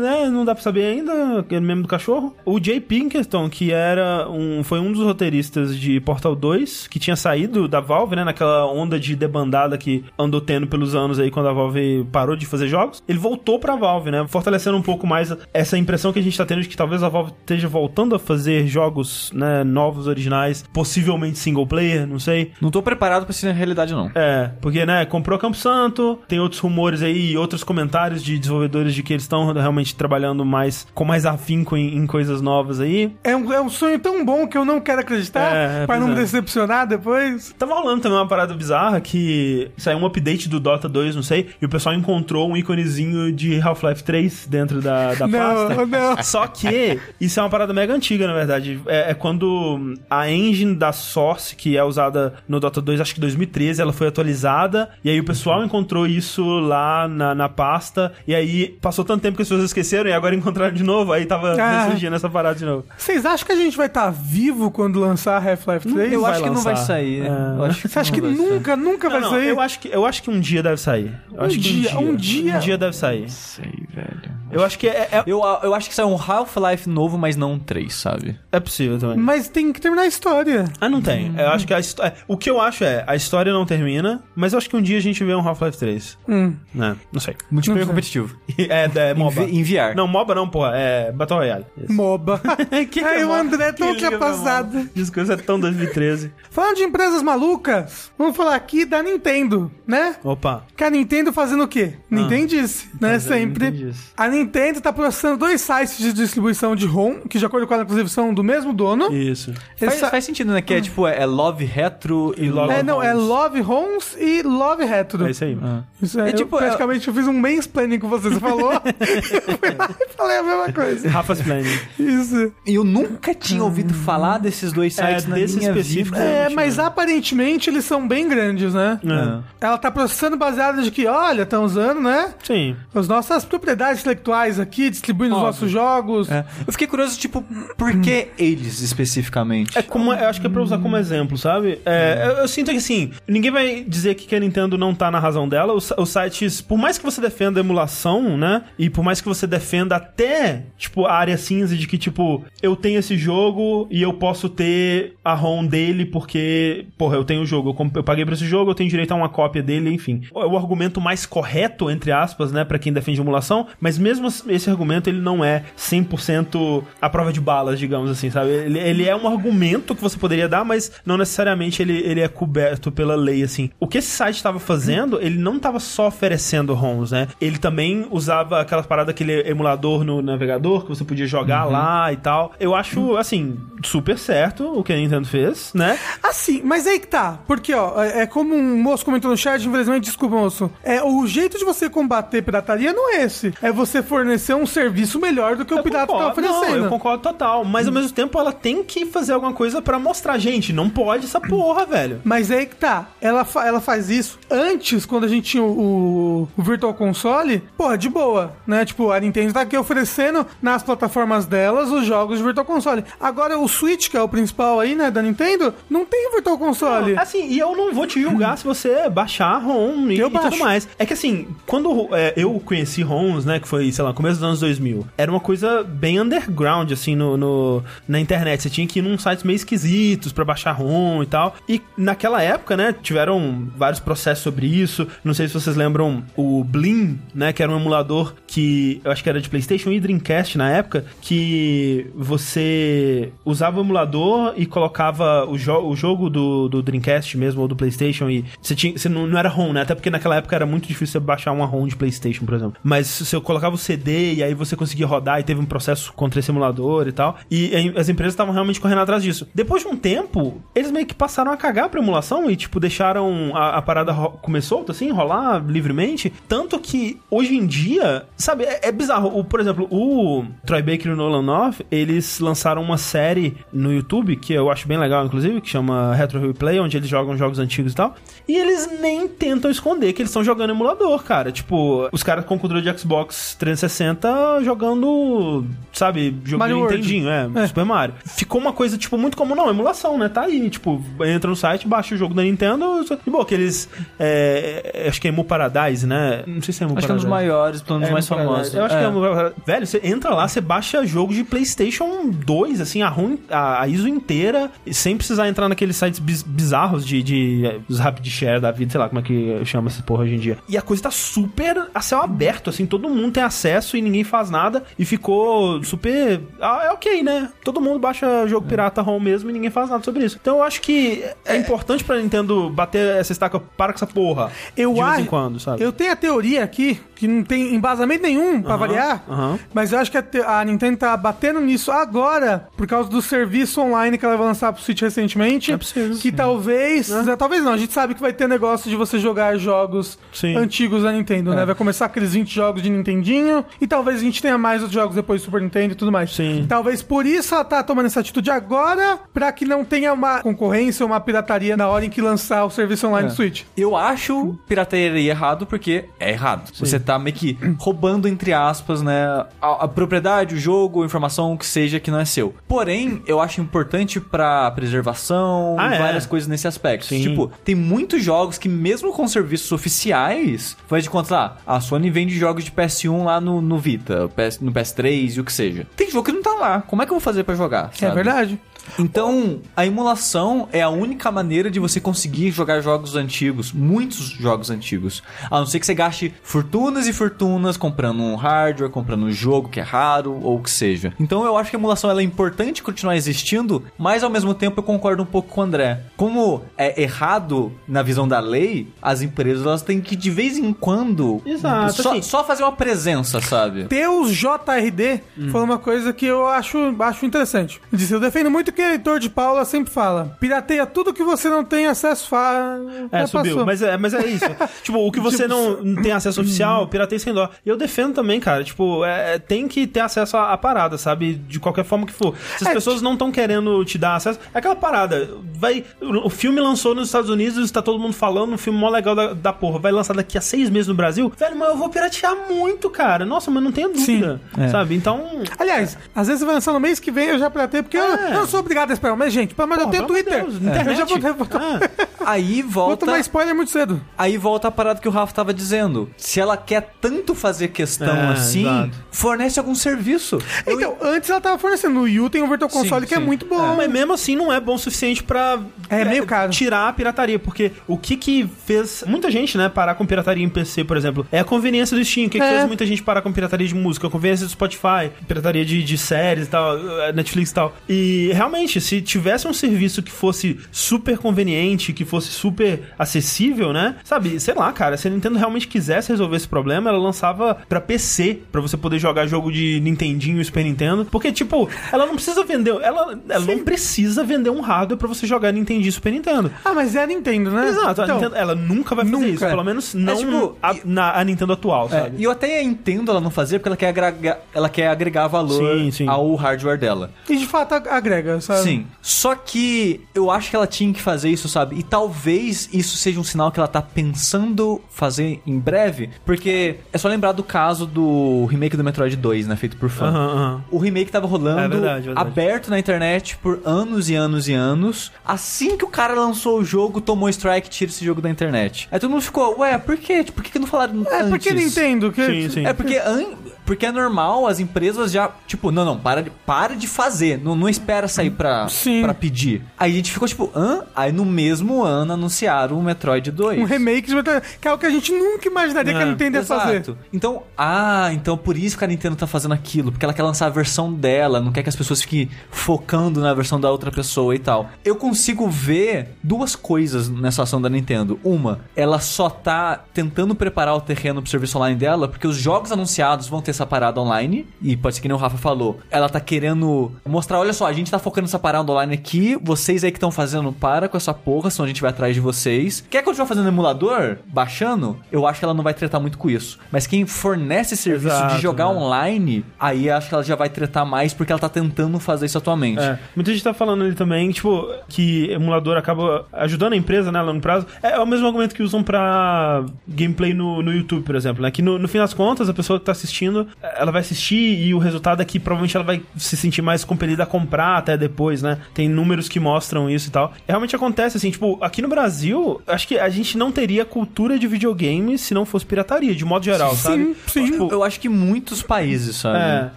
né? Não dá pra saber ainda, aquele mesmo do cachorro. O Jay Pinkerton, que era um, foi um dos roteiristas de Portal 2, que tinha saído da Valve, né? Naquela onda de debandada que andou tendo pelos anos aí quando a Valve parou de fazer jogos. Ele voltou pra Valve, né? Fortalecendo um pouco mais essa impressão que a gente tá tendo de que talvez a Valve esteja voltando a fazer jogos, né? Novos, originais, possivelmente single player, não sei.
Não tô preparado pra isso na realidade, não.
É, porque, né, comprou Campo Santo, tem outros rumores aí e outros comentários de desenvolvedores de que eles estão realmente trabalhando mais, com mais afinco em, em coisas novas aí.
É um, é um sonho tão bom que eu não quero acreditar,
É,
pra
pois
não me
é.
decepcionar depois.
Tava rolando também uma parada bizarra que saiu um update do Dota 2, não sei, e o pessoal encontrou um íconezinho de Half-Life 3 dentro da, da pasta.
Não, não.
Só que isso é uma parada mega antiga, na verdade. É, é quando a engine da Source, que é usada no Dota 2, acho que 2013, ela foi atualizada. E aí o pessoal encontrou isso lá na, na pasta. E aí passou tanto tempo que as pessoas esqueceram e agora encontraram de novo. Aí tava
Ah.
ressurgindo essa parada de novo.
Vocês acham que a gente vai estar vivo quando lançar Half-Life 3?
Eu
vai
acho que não vai sair.
É.
Eu acho
Você acha que
não
nunca, nunca vai
Não, não,
sair?
eu, acho que, eu acho que um dia deve sair. Eu
Um
acho que
dia, um dia?
Um dia deve sair.
Sei, velho.
Eu acho que é, é,
Eu, eu acho que sai um Half-Life novo, mas não um 3, sabe?
é possível também.
Mas tem que terminar a história.
Ah, não tem. Eu acho que a história. O que eu acho é, a história não termina, mas eu acho que um dia a gente vê um Half-Life 3.
Hum.
Né? Não sei.
Multiplayer
Não
competitivo.
É, é MOBA.
Em, vi- em VR.
Não, MOBA não, porra. É Battle Royale. Isso.
MOBA.
Que que
Ai,
é
o
MOBA?
André é tão
Que. MOBA? Desculpa, isso é tão 2013.
Falando de empresas malucas, vamos falar aqui da Nintendo, né?
Opa.
Que a Nintendo fazendo o quê? Nintendice, né?
É,
Sempre.
Nintendice.
A Nintendo tá processando dois sites de distribuição de ROM, que de acordo com ela, inclusive, são do mesmo dono.
Isso.
Faz,
sa-
faz sentido, né? Que é tipo, é, é Love Retro e
Love
Love...
É, não, é
ROMs.
Love ROMs e Love Retro.
É isso aí.
Isso é,
É
eu
tipo,
praticamente eu fiz um mansplaining com você. Você falou? eu fui lá e falei a mesma coisa.
Rafa's Planning.
Isso.
E eu nunca tinha ouvido falar desses dois sites
É,
na
desse
minha
específico,
vida.
É, mas
né?
aparentemente eles são bem grandes, né?
É.
Ela tá processando baseado de que, olha, estão usando, né?
Sim.
As nossas propriedades intelectuais aqui, distribuindo os
Óbvio.
nossos jogos.
É. Eu fiquei curioso, tipo, por que eles especificamente?
É como, eu acho que é pra usar como exemplo, sabe? É, eu, eu sinto que assim, ninguém vai dizer que a Nintendo não tá na razão dela. Os, os sites, por mais que você defenda a emulação, né? E por mais que você defenda até, tipo, a área cinza de que, tipo, eu tenho esse jogo e eu posso ter a ROM dele porque, porra, eu tenho o jogo. Eu, paguei pra esse jogo, eu tenho direito a uma cópia dele, enfim. É o argumento mais correto, entre aspas, né? Pra quem defende emulação. Mas mesmo esse argumento, ele não é 100% a prova de balas, digamos assim, sabe? Ele, ele é um argumento que você poderia dar, mas não necessariamente ele, ele é coberto pela lei, assim. O que esse site estava fazendo, ele não estava só oferecendo ROMs, né? Ele também usava aquela parada, aquele emulador no navegador, que você podia jogar lá e tal. Eu acho, assim, super certo o que a Nintendo fez, né?
Assim, mas aí que tá. Porque, ó, é é como um moço comentou no chat, infelizmente, desculpa, moço. É, o jeito de você combater pirataria não é esse. É você fornecer um serviço melhor do que o
Eu
pirata tá
concordo.
oferecendo.
Não, eu concordo total. Mas ao mesmo tempo ela tem que fazer alguma coisa pra mostrar, gente, não pode essa porra, velho.
Mas aí que tá. Ela, fa- ela faz isso antes, quando a gente tinha o, o Virtual Console, porra, de boa, né? Tipo, a Nintendo tá aqui oferecendo nas plataformas delas os jogos de Virtual Console. Agora, o Switch, que é o principal aí, né, da Nintendo, não tem Virtual Console.
Assim, e eu não vou te julgar se você baixar a ROM e,
Eu
e tudo mais. É que assim, quando é, eu conheci ROMs, né, que foi, sei lá, começo dos anos 2000, era uma coisa bem underground, assim, no, no- na internet. Você tinha que ir num sites meio esquisitos pra baixar ROM e tal. E naquela época, né, tiveram vários processos sobre isso. Não sei se vocês lembram o Blim, né, que era um emulador que eu acho que era de PlayStation e Dreamcast na época, que você usava o emulador e colocava o, jo o jogo do, do Dreamcast mesmo ou do PlayStation e você, tinha, você não, não era ROM, né? Até porque naquela época era muito difícil você baixar uma ROM de PlayStation, por exemplo. Mas você colocava CD e aí você conseguia rodar e teve um processo contra esse emulador e tal. E as empresas estavam realmente correndo atrás disso. Depois de um tempo, eles meio que passaram a cagar pra emulação e, tipo, deixaram a, a parada comer solta, assim, rolar livremente. Tanto que hoje em dia, sabe, é, é bizarro. O, por exemplo, o Troy Baker e o Nolan North, eles lançaram uma série no YouTube, que eu acho bem legal, inclusive, que chama Retro Replay, onde eles jogam jogos antigos e tal. E eles nem tentam esconder que eles estão jogando emulador, cara. Tipo, os caras com controle de Xbox 360 jogando, sabe, jogo
Mario
de
World.
Nintendinho, é,
É.
Super Mario. Ficou uma coisa, tipo, muito comum. Não, emulação, né? Tá aí, tipo, entra no site, baixa o jogo da Nintendo. E, bom, aqueles. É, acho que é Emu Paradise, né? Não sei se é Emu
Acho que é um dos
Paradise.
maiores, pelo menos
É,
mais Famosos.
Eu acho que é
É.
Paradise. Velho, você entra lá, você baixa jogos de PlayStation 2, assim, a, ROM, a, ISO inteira, sem precisar entrar naqueles sites biz- bizarros de, de é, os Rapid Share da vida, sei lá como é que chama essa porra hoje em dia. E a coisa tá super a céu aberto, assim, todo mundo tem acesso e ninguém faz nada. E ficou super. Ah, é ok, né? Todo mundo baixa jogo pirata ROM mesmo e ninguém faz nada sobre isso. Então eu acho que é importante pra Nintendo bater essa estaca para com essa porra.
Eu
de vez
acho.
em quando, sabe?
Eu tenho a teoria aqui, que não tem embasamento nenhum pra variar,
aham.
mas eu acho que a, a Nintendo tá batendo nisso agora por causa do serviço online que ela vai lançar pro Switch recentemente.
É possível,
que
sim.
talvez. né, Talvez não, a gente sabe que vai ter negócio de você jogar jogos
Sim.
antigos da Nintendo,
É.
né? Vai começar aqueles 20 jogos de Nintendinho e talvez a gente tenha mais outros jogos depois do Super Nintendo e tudo mais.
Sim.
Talvez por isso ela tá tomando essa atitude agora, pra que não tenha uma concorrência ou uma pirataria na hora em que lançar o serviço online
É.
do Switch.
Eu acho pirataria errado porque é errado. Você tá meio que roubando, entre aspas, né, a, a propriedade, o jogo, a informação, o que seja que não é seu. Porém, eu acho importante pra preservação
Ah,
e
é.
várias coisas nesse aspecto.
Sim.
Tipo, tem muitos jogos que mesmo com serviços oficiais, faz de conta, lá, a Sony vende jogos de PS1 lá no, no Vita, no PS3 e o que seja. Tem jogo que não tá lá. Como é que eu vou fazer pra jogar?
É
sabe?
verdade.
Então, a emulação é a única maneira de você conseguir jogar jogos antigos, muitos jogos antigos. A não ser que você gaste fortunas e fortunas comprando um hardware, comprando um jogo que é raro ou o que seja. Então, eu acho que a emulação ela é importante continuar existindo, mas ao mesmo tempo eu concordo um pouco com o André. Como é errado na visão da lei, as empresas elas têm que de vez em quando
Exato,
só,
assim.
só fazer uma presença, sabe?
Ter os JRD
Hum.
foi uma coisa que eu acho, acho interessante. Eu defendo muito que o Heitor de Paula sempre fala. Pirateia tudo que você não tem acesso. Fa...
É, subiu. Mas é, mas é isso. tipo, o que você não não tem acesso oficial, pirateia sem dó. E eu defendo também, cara. Tipo, é, tem que ter acesso à, à parada, sabe? De qualquer forma que for. Se as
É,
pessoas não estão querendo te dar acesso, é aquela parada. Vai. O filme lançou nos Estados Unidos, está todo mundo falando, um filme mó legal da, da porra. Vai lançar daqui a seis meses no Brasil. Velho, mas eu vou piratear muito, cara. Nossa, mas não tenho dúvida.
É.
Sabe? Então.
Aliás, às vezes vai lançar no mês que vem, eu já piratei, porque eu,
É.
eu não sou obrigado a esperar. Mas, gente, mas eu tenho Twitter.
Deus,
É. Eu já vou, vou,
Ah,
Aí
vou
volta
tomar spoiler muito cedo.
Aí volta a parada que o Rafa tava dizendo. Se ela quer tanto fazer questão
É,
assim,
exato.
fornece algum serviço. Eu-
Então, antes ela tava fornecendo. No Wii U tem um Virtual
Sim,
Console que é
sim.
muito bom.
Mas mesmo assim não é bom o suficiente pra
É meio caro.
tirar a pirataria, porque o que que fez muita gente, né, parar com pirataria em PC, por exemplo, é a conveniência do Steam. O que, que
É.
fez muita gente parar com pirataria de música? A conveniência do Spotify, pirataria de, de séries e tal, Netflix e tal. E realmente, se tivesse um serviço que fosse super conveniente, que fosse super acessível, né? Sabe, sei lá, cara, se a Nintendo realmente quisesse resolver esse problema, ela lançava pra PC, pra você poder jogar jogo de Nintendinho e Super Nintendo. Porque, tipo, ela não precisa vender. Ela, ela não precisa vender um hardware pra você jogar Nintendinho e Super Nintendo.
Ah, mas é a Nintendo, né?
Exato, a
Então,
Nintendo, ela nunca vai fazer
nunca.
isso. Pelo menos não
tipo,
a, na, a Nintendo atual,
É,
sabe?
e eu até entendo ela não fazer porque ela quer agregar, ela quer agregar valor
Sim, sim.
ao hardware dela.
E de fato ag- agrega, sabe?
Sim. Só que eu acho que ela tinha que fazer isso, sabe? E talvez isso seja um sinal que ela tá pensando fazer em breve. Porque é só lembrar do caso do remake do Metroid 2, né? Feito por fã.
Aham, aham.
O remake tava rolando
É verdade, verdade.
aberto na internet por anos e anos e anos. Assim que o cara lançou o jogo, tomou strike, tira esse jogo da internet. Aí todo mundo ficou, ué, por quê? Tipo, Por que, que não falaram
É,
antes?
porque Nintendo. Que...
Sim, sim.
É porque, an... porque é normal as empresas já, tipo, não, não, para de, para de fazer. Não, não espera sair pra,
Sim.
pra pedir. Aí a gente ficou tipo, hã? Aí no mesmo ano anunciaram o Metroid 2.
Um remake de Metroid, que é algo que a gente nunca imaginaria que a
É,
Nintendo ia fazer.
Exato. Então, ah, então por isso que a Nintendo tá fazendo aquilo, porque ela quer lançar a versão dela, não quer que as pessoas fiquem focando na versão da outra pessoa e tal. Eu consigo ver duas coisas nessa ação da Nintendo. Uma, ela só tá tentando preparar o terreno pro serviço online dela, porque os jogos anunciados vão ter essa parada online, e pode ser que nem o Rafa falou, ela tá querendo mostrar, olha só, a gente tá focando nessa parada online aqui, vocês aí que estão fazendo, para com essa porra, senão a gente vai atrás de vocês. Quer continuar fazendo emulador? Baixando? Eu acho que ela não vai tretar muito com isso. Mas quem fornece serviço
Exato,
de jogar
né?
online, aí acho que ela já vai tretar mais, porque ela tá tentando fazer isso atualmente.
É, muita gente tá falando ali também, tipo, que emulador acaba ajudando a empresa, né, lá no prazo. É, o mesmo argumento que usam pra gameplay no, no YouTube, por exemplo, né? Que no, no fim das contas, a pessoa que tá assistindo, ela vai assistir e o resultado é que provavelmente ela vai se sentir mais compelida a comprar até depois, né? Tem números que mostram isso e tal. Realmente acontece, assim, tipo, aqui no Brasil, acho que a gente não teria cultura de videogame se não fosse pirataria, de modo geral, sabe?
sim.
Tipo,
Eu acho que muitos países, sabe?
é,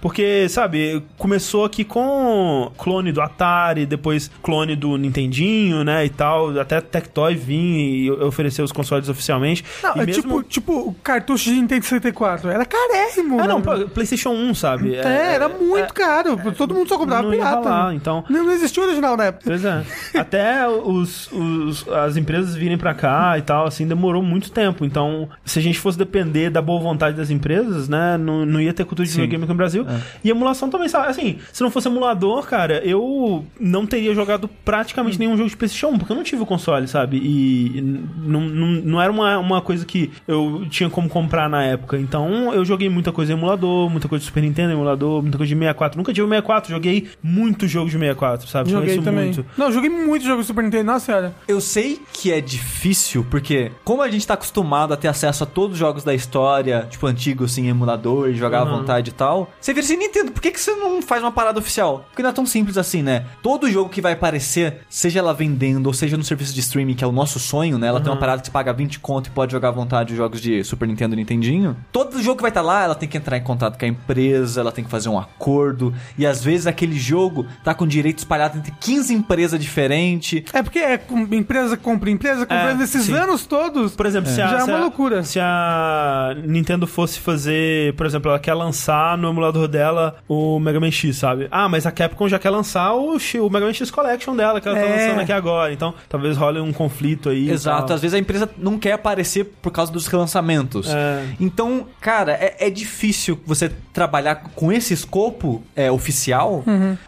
porque, sabe, começou aqui com clone do Atari, depois clone do Nintendinho, né, e tal, até Tectoy vir e oferecer os consoles oficialmente.
Não,
e
é
mesmo...
tipo, tipo o cartucho de Nintendo 64. Era carérrimo, né?
Não, PlayStation 1, sabe?
É, era muito caro. Todo mundo só comprava pirata.
então...
Não, não existia original na época.
Pois é. Até os, os- as empresas virem pra cá e tal, assim, demorou muito tempo. Então, se a gente fosse depender da boa vontade das empresas, né, não, não ia ter cultura de videogame aqui no Brasil. E emulação também, sabe? Assim, se não fosse emulador, cara, eu não teria jogado praticamente nenhum jogo de PlayStation 1, porque eu não tive o console, sabe? E não, não, não era uma, uma coisa que eu tinha como comprar na época. Então, eu joguei muita coisa emulador, muita coisa de Super Nintendo em emulador, muita coisa de 64. Nunca tive o 64, joguei muito jogo de 64, sabe?
Joguei
Conheço
também.
muito.
Não, joguei muito jogo de Super Nintendo, nossa senhora.
Eu sei que é difícil, porque como a gente tá acostumado a ter acesso a todos os jogos da história, tipo, antigo, assim, em emulador, e jogar à
Uhum.
vontade e tal, você vira assim, Nintendo, por que, que você não faz uma parada oficial? Porque não é tão simples assim, né? Todo jogo que vai aparecer, seja ela vendendo, ou seja no serviço de streaming, que é o nosso sonho, né? Ela tem uma parada que você paga 20 conto e pode jogar à vontade os jogos de Super Nintendo e Nintendinho. Todo jogo que vai estar lá, ela tem que entrar em contato com a empresa, ela tem que fazer um acordo, e às vezes aquele jogo tá com direito espalhado entre 15 empresas diferentes.
É porque é com- empresa compra empresa, comprando
É,
esses
sim.
anos todos.
Por exemplo, se a,
já é
se
uma
a-
loucura.
Se a Nintendo fosse fazer, por exemplo, ela quer lançar no emulador dela o Mega Man X, sabe? Ah, mas a Capcom já quer lançar o, o Mega Man X Collection dela, que ela tá
É.
lançando aqui agora. Então, talvez role um conflito aí.
Exato, às vezes a empresa não quer aparecer por causa dos relançamentos.
É.
Então, cara, é, é difícil você trabalhar com esse escopo é, oficial,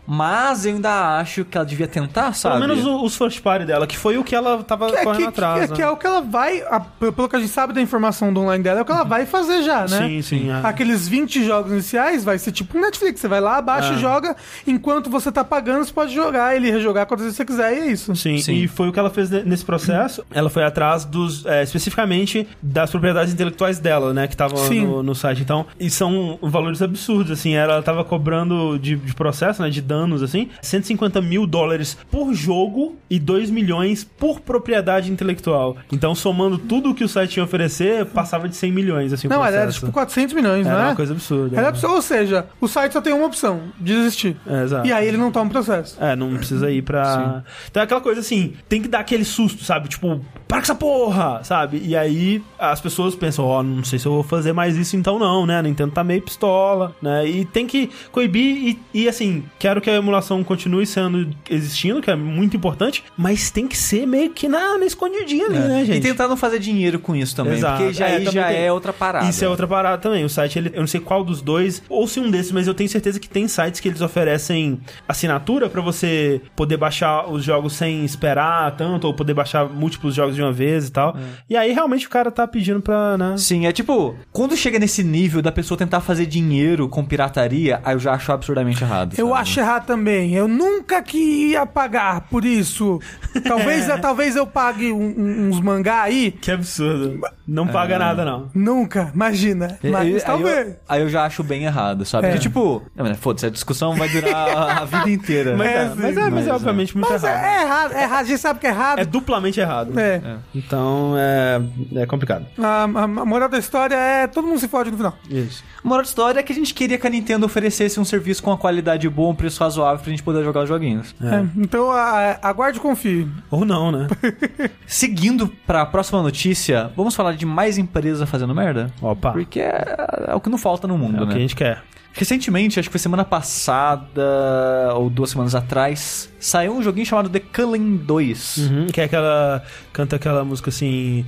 mas eu ainda acho que ela devia tentar, sabe?
Pelo menos os first party dela, que foi o que ela tava
Que é,
correndo
que,
atrás.
que-
né?
que é o que ela vai, a- pelo que a gente sabe da informação do online dela, é o que ela vai fazer já, né?
Sim, sim. é.
Aqueles 20 jogos iniciais vai ser tipo um Netflix. Você vai lá, baixa
É.
e joga. Enquanto você tá pagando, você pode jogar ele rejogar quantas vezes você quiser e é isso.
Sim,
Sim.
e foi o que ela fez ne- nesse processo. Ela foi atrás dos, é, especificamente das propriedades intelectuais dela, né, que estavam no, no site. Então, e são valores absurdos, assim. Ela tava cobrando de, de processo, né, de danos, assim, 150 mil dólares por jogo e 2 milhões por propriedade intelectual. Então, somando tudo que o site tinha a oferecer, passava de 100 milhões, assim, o
Não, era tipo 400 milhões,
Era
não é?
uma coisa absurda.
Era
né?
absurdo. Ou seja, o site só tem uma opção: desistir.
É, exato.
E aí ele não toma processo.
É, não precisa ir pra. Então é aquela coisa assim, tem que dar aquele susto, sabe? Tipo, para com essa porra, sabe? E aí as pessoas pensam, ó, não sei se eu vou fazer mais isso então não, né? Nintendo tá meio pistola, né? E tem que coibir e, e assim, quero que a emulação continue sendo existindo, que é muito importante, mas tem que ser meio que na, na escondidinha ali, né, gente?
E tentar não fazer dinheiro com isso também,
Exato.
porque já,
É,
já
tem-
é outra parada.
Isso é outra parada também. O site, ele, eu não sei qual dos dois, ou se um desses, mas eu tenho certeza que tem sites que eles oferecem assinatura pra você poder baixar os jogos sem esperar tanto, ou poder baixar múltiplos jogos de uma vez e tal. E aí realmente o cara tá pedindo pra, né?
Sim, é tipo, quando chega nesse nível da pessoa tentar fazer dinheiro com pirataria, aí eu já acho absurdamente errado.
Eu
sabe?
acho errado também. Eu nunca que ia pagar por isso. Talvez, talvez eu pague um- uns mangá aí.
Que absurdo. Não paga nada, não.
Nunca, imagina.
E-
Mas
aí, aí
talvez.
eu, aí eu já acho bem errado, sabe?
É.
Que tipo, mas foda-se, a discussão vai durar a vida inteira.
Mas é,
É,
mas é,
sim,
mas
mas
é
é.
obviamente muito
Mas é,
errado.
é errado, é errado. A gente sabe que é errado.
É duplamente errado.
É.
Então é, é complicado.
A, a- a moral da história é todo mundo se fode no final.
Isso.
A moral da história é que a gente queria que a Nintendo oferecesse um serviço com uma qualidade boa, um preço razoável pra gente poder jogar os joguinhos.
É, Então a- aguarde e confie.
Ou não, né?
Seguindo pra próxima notícia, vamos falar de mais empresa fazendo merda?
Opa.
Porque é, é o que não falta no
É
mundo,
o que a
né?
gente quer.
Recentemente, acho que foi semana passada ou duas semanas atrás, saiu um joguinho chamado The Culling 2.
Uhum, que é aquela. Canta aquela música assim.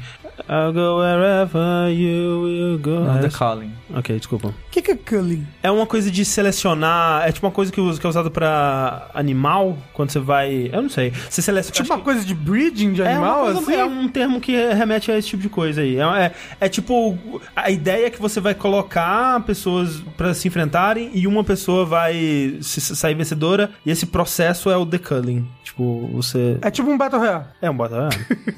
I'll go wherever you will go.
Não, The? Calling.
Ok, desculpa.
O que, que é culling?
É uma coisa de selecionar. É tipo uma coisa que, usa- que é usada pra animal, quando você vai. Eu não sei. Você seleciona.
Tipo uma coisa de breeding de
É,
animal,
coisa-
assim?
é um termo que remete a esse tipo de coisa aí. É, é, é tipo, a ideia é que você vai colocar pessoas pra se enfrentarem e uma pessoa vai se- sair vencedora e esse processo é o deculling. Tipo, você...
É tipo um Battle Royale.
É um bota.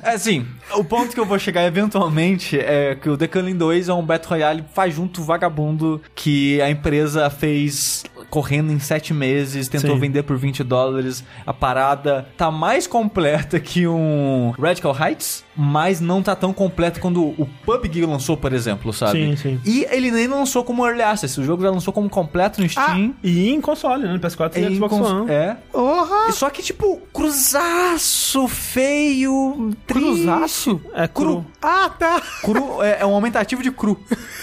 É assim, o ponto que eu vou chegar eventualmente é que o The Culling 2 é um Battle Royale faz junto vagabundo que a empresa fez correndo em sete meses, tentou
Sim.
vender por 20 dólares. A parada tá mais completa que um Radical Heights, mas não tá tão completa quando o PUBG lançou, por exemplo, sabe?
Sim, sim.
E ele nem lançou como Early Access, o jogo já lançou como completo no Steam.
E em console, né? No PS4 e Xbox
cons-
One.
É.
Porra!
Só que, tipo, cruzaço, feio, triste.
Cruzaço?
É cru.
Ah, tá.
Cru é, é um aumentativo de cru.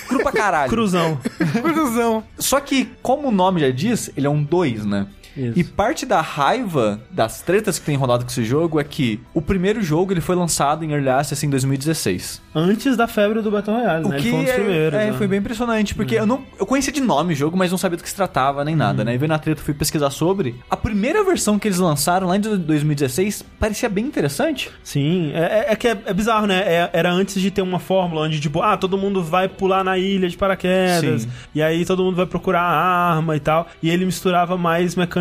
Cru pra caralho.
Cruzão.
Cruzão.
Só que, como o nome já diz, ele é um 2, né?
Isso.
E parte da raiva das tretas que tem rolado com esse jogo é que o primeiro jogo ele foi lançado em Early Access em 2016.
Antes da febre do Battle Royale,
O
né? Ele
que
foi um dos
é-
primeiros.
é,
né?
foi bem impressionante, porque eu não eu conhecia de nome o jogo, mas não sabia do que se tratava nem nada, né? E vendo a treta, fui pesquisar sobre. A primeira versão que eles lançaram lá em 2016 parecia bem interessante.
Sim, é, é- é que é, é bizarro, né? É- era antes de ter uma fórmula onde, tipo, ah, todo mundo vai pular na ilha de paraquedas,
Sim.
e aí todo mundo vai procurar a arma e tal. E ele misturava mais mecânicas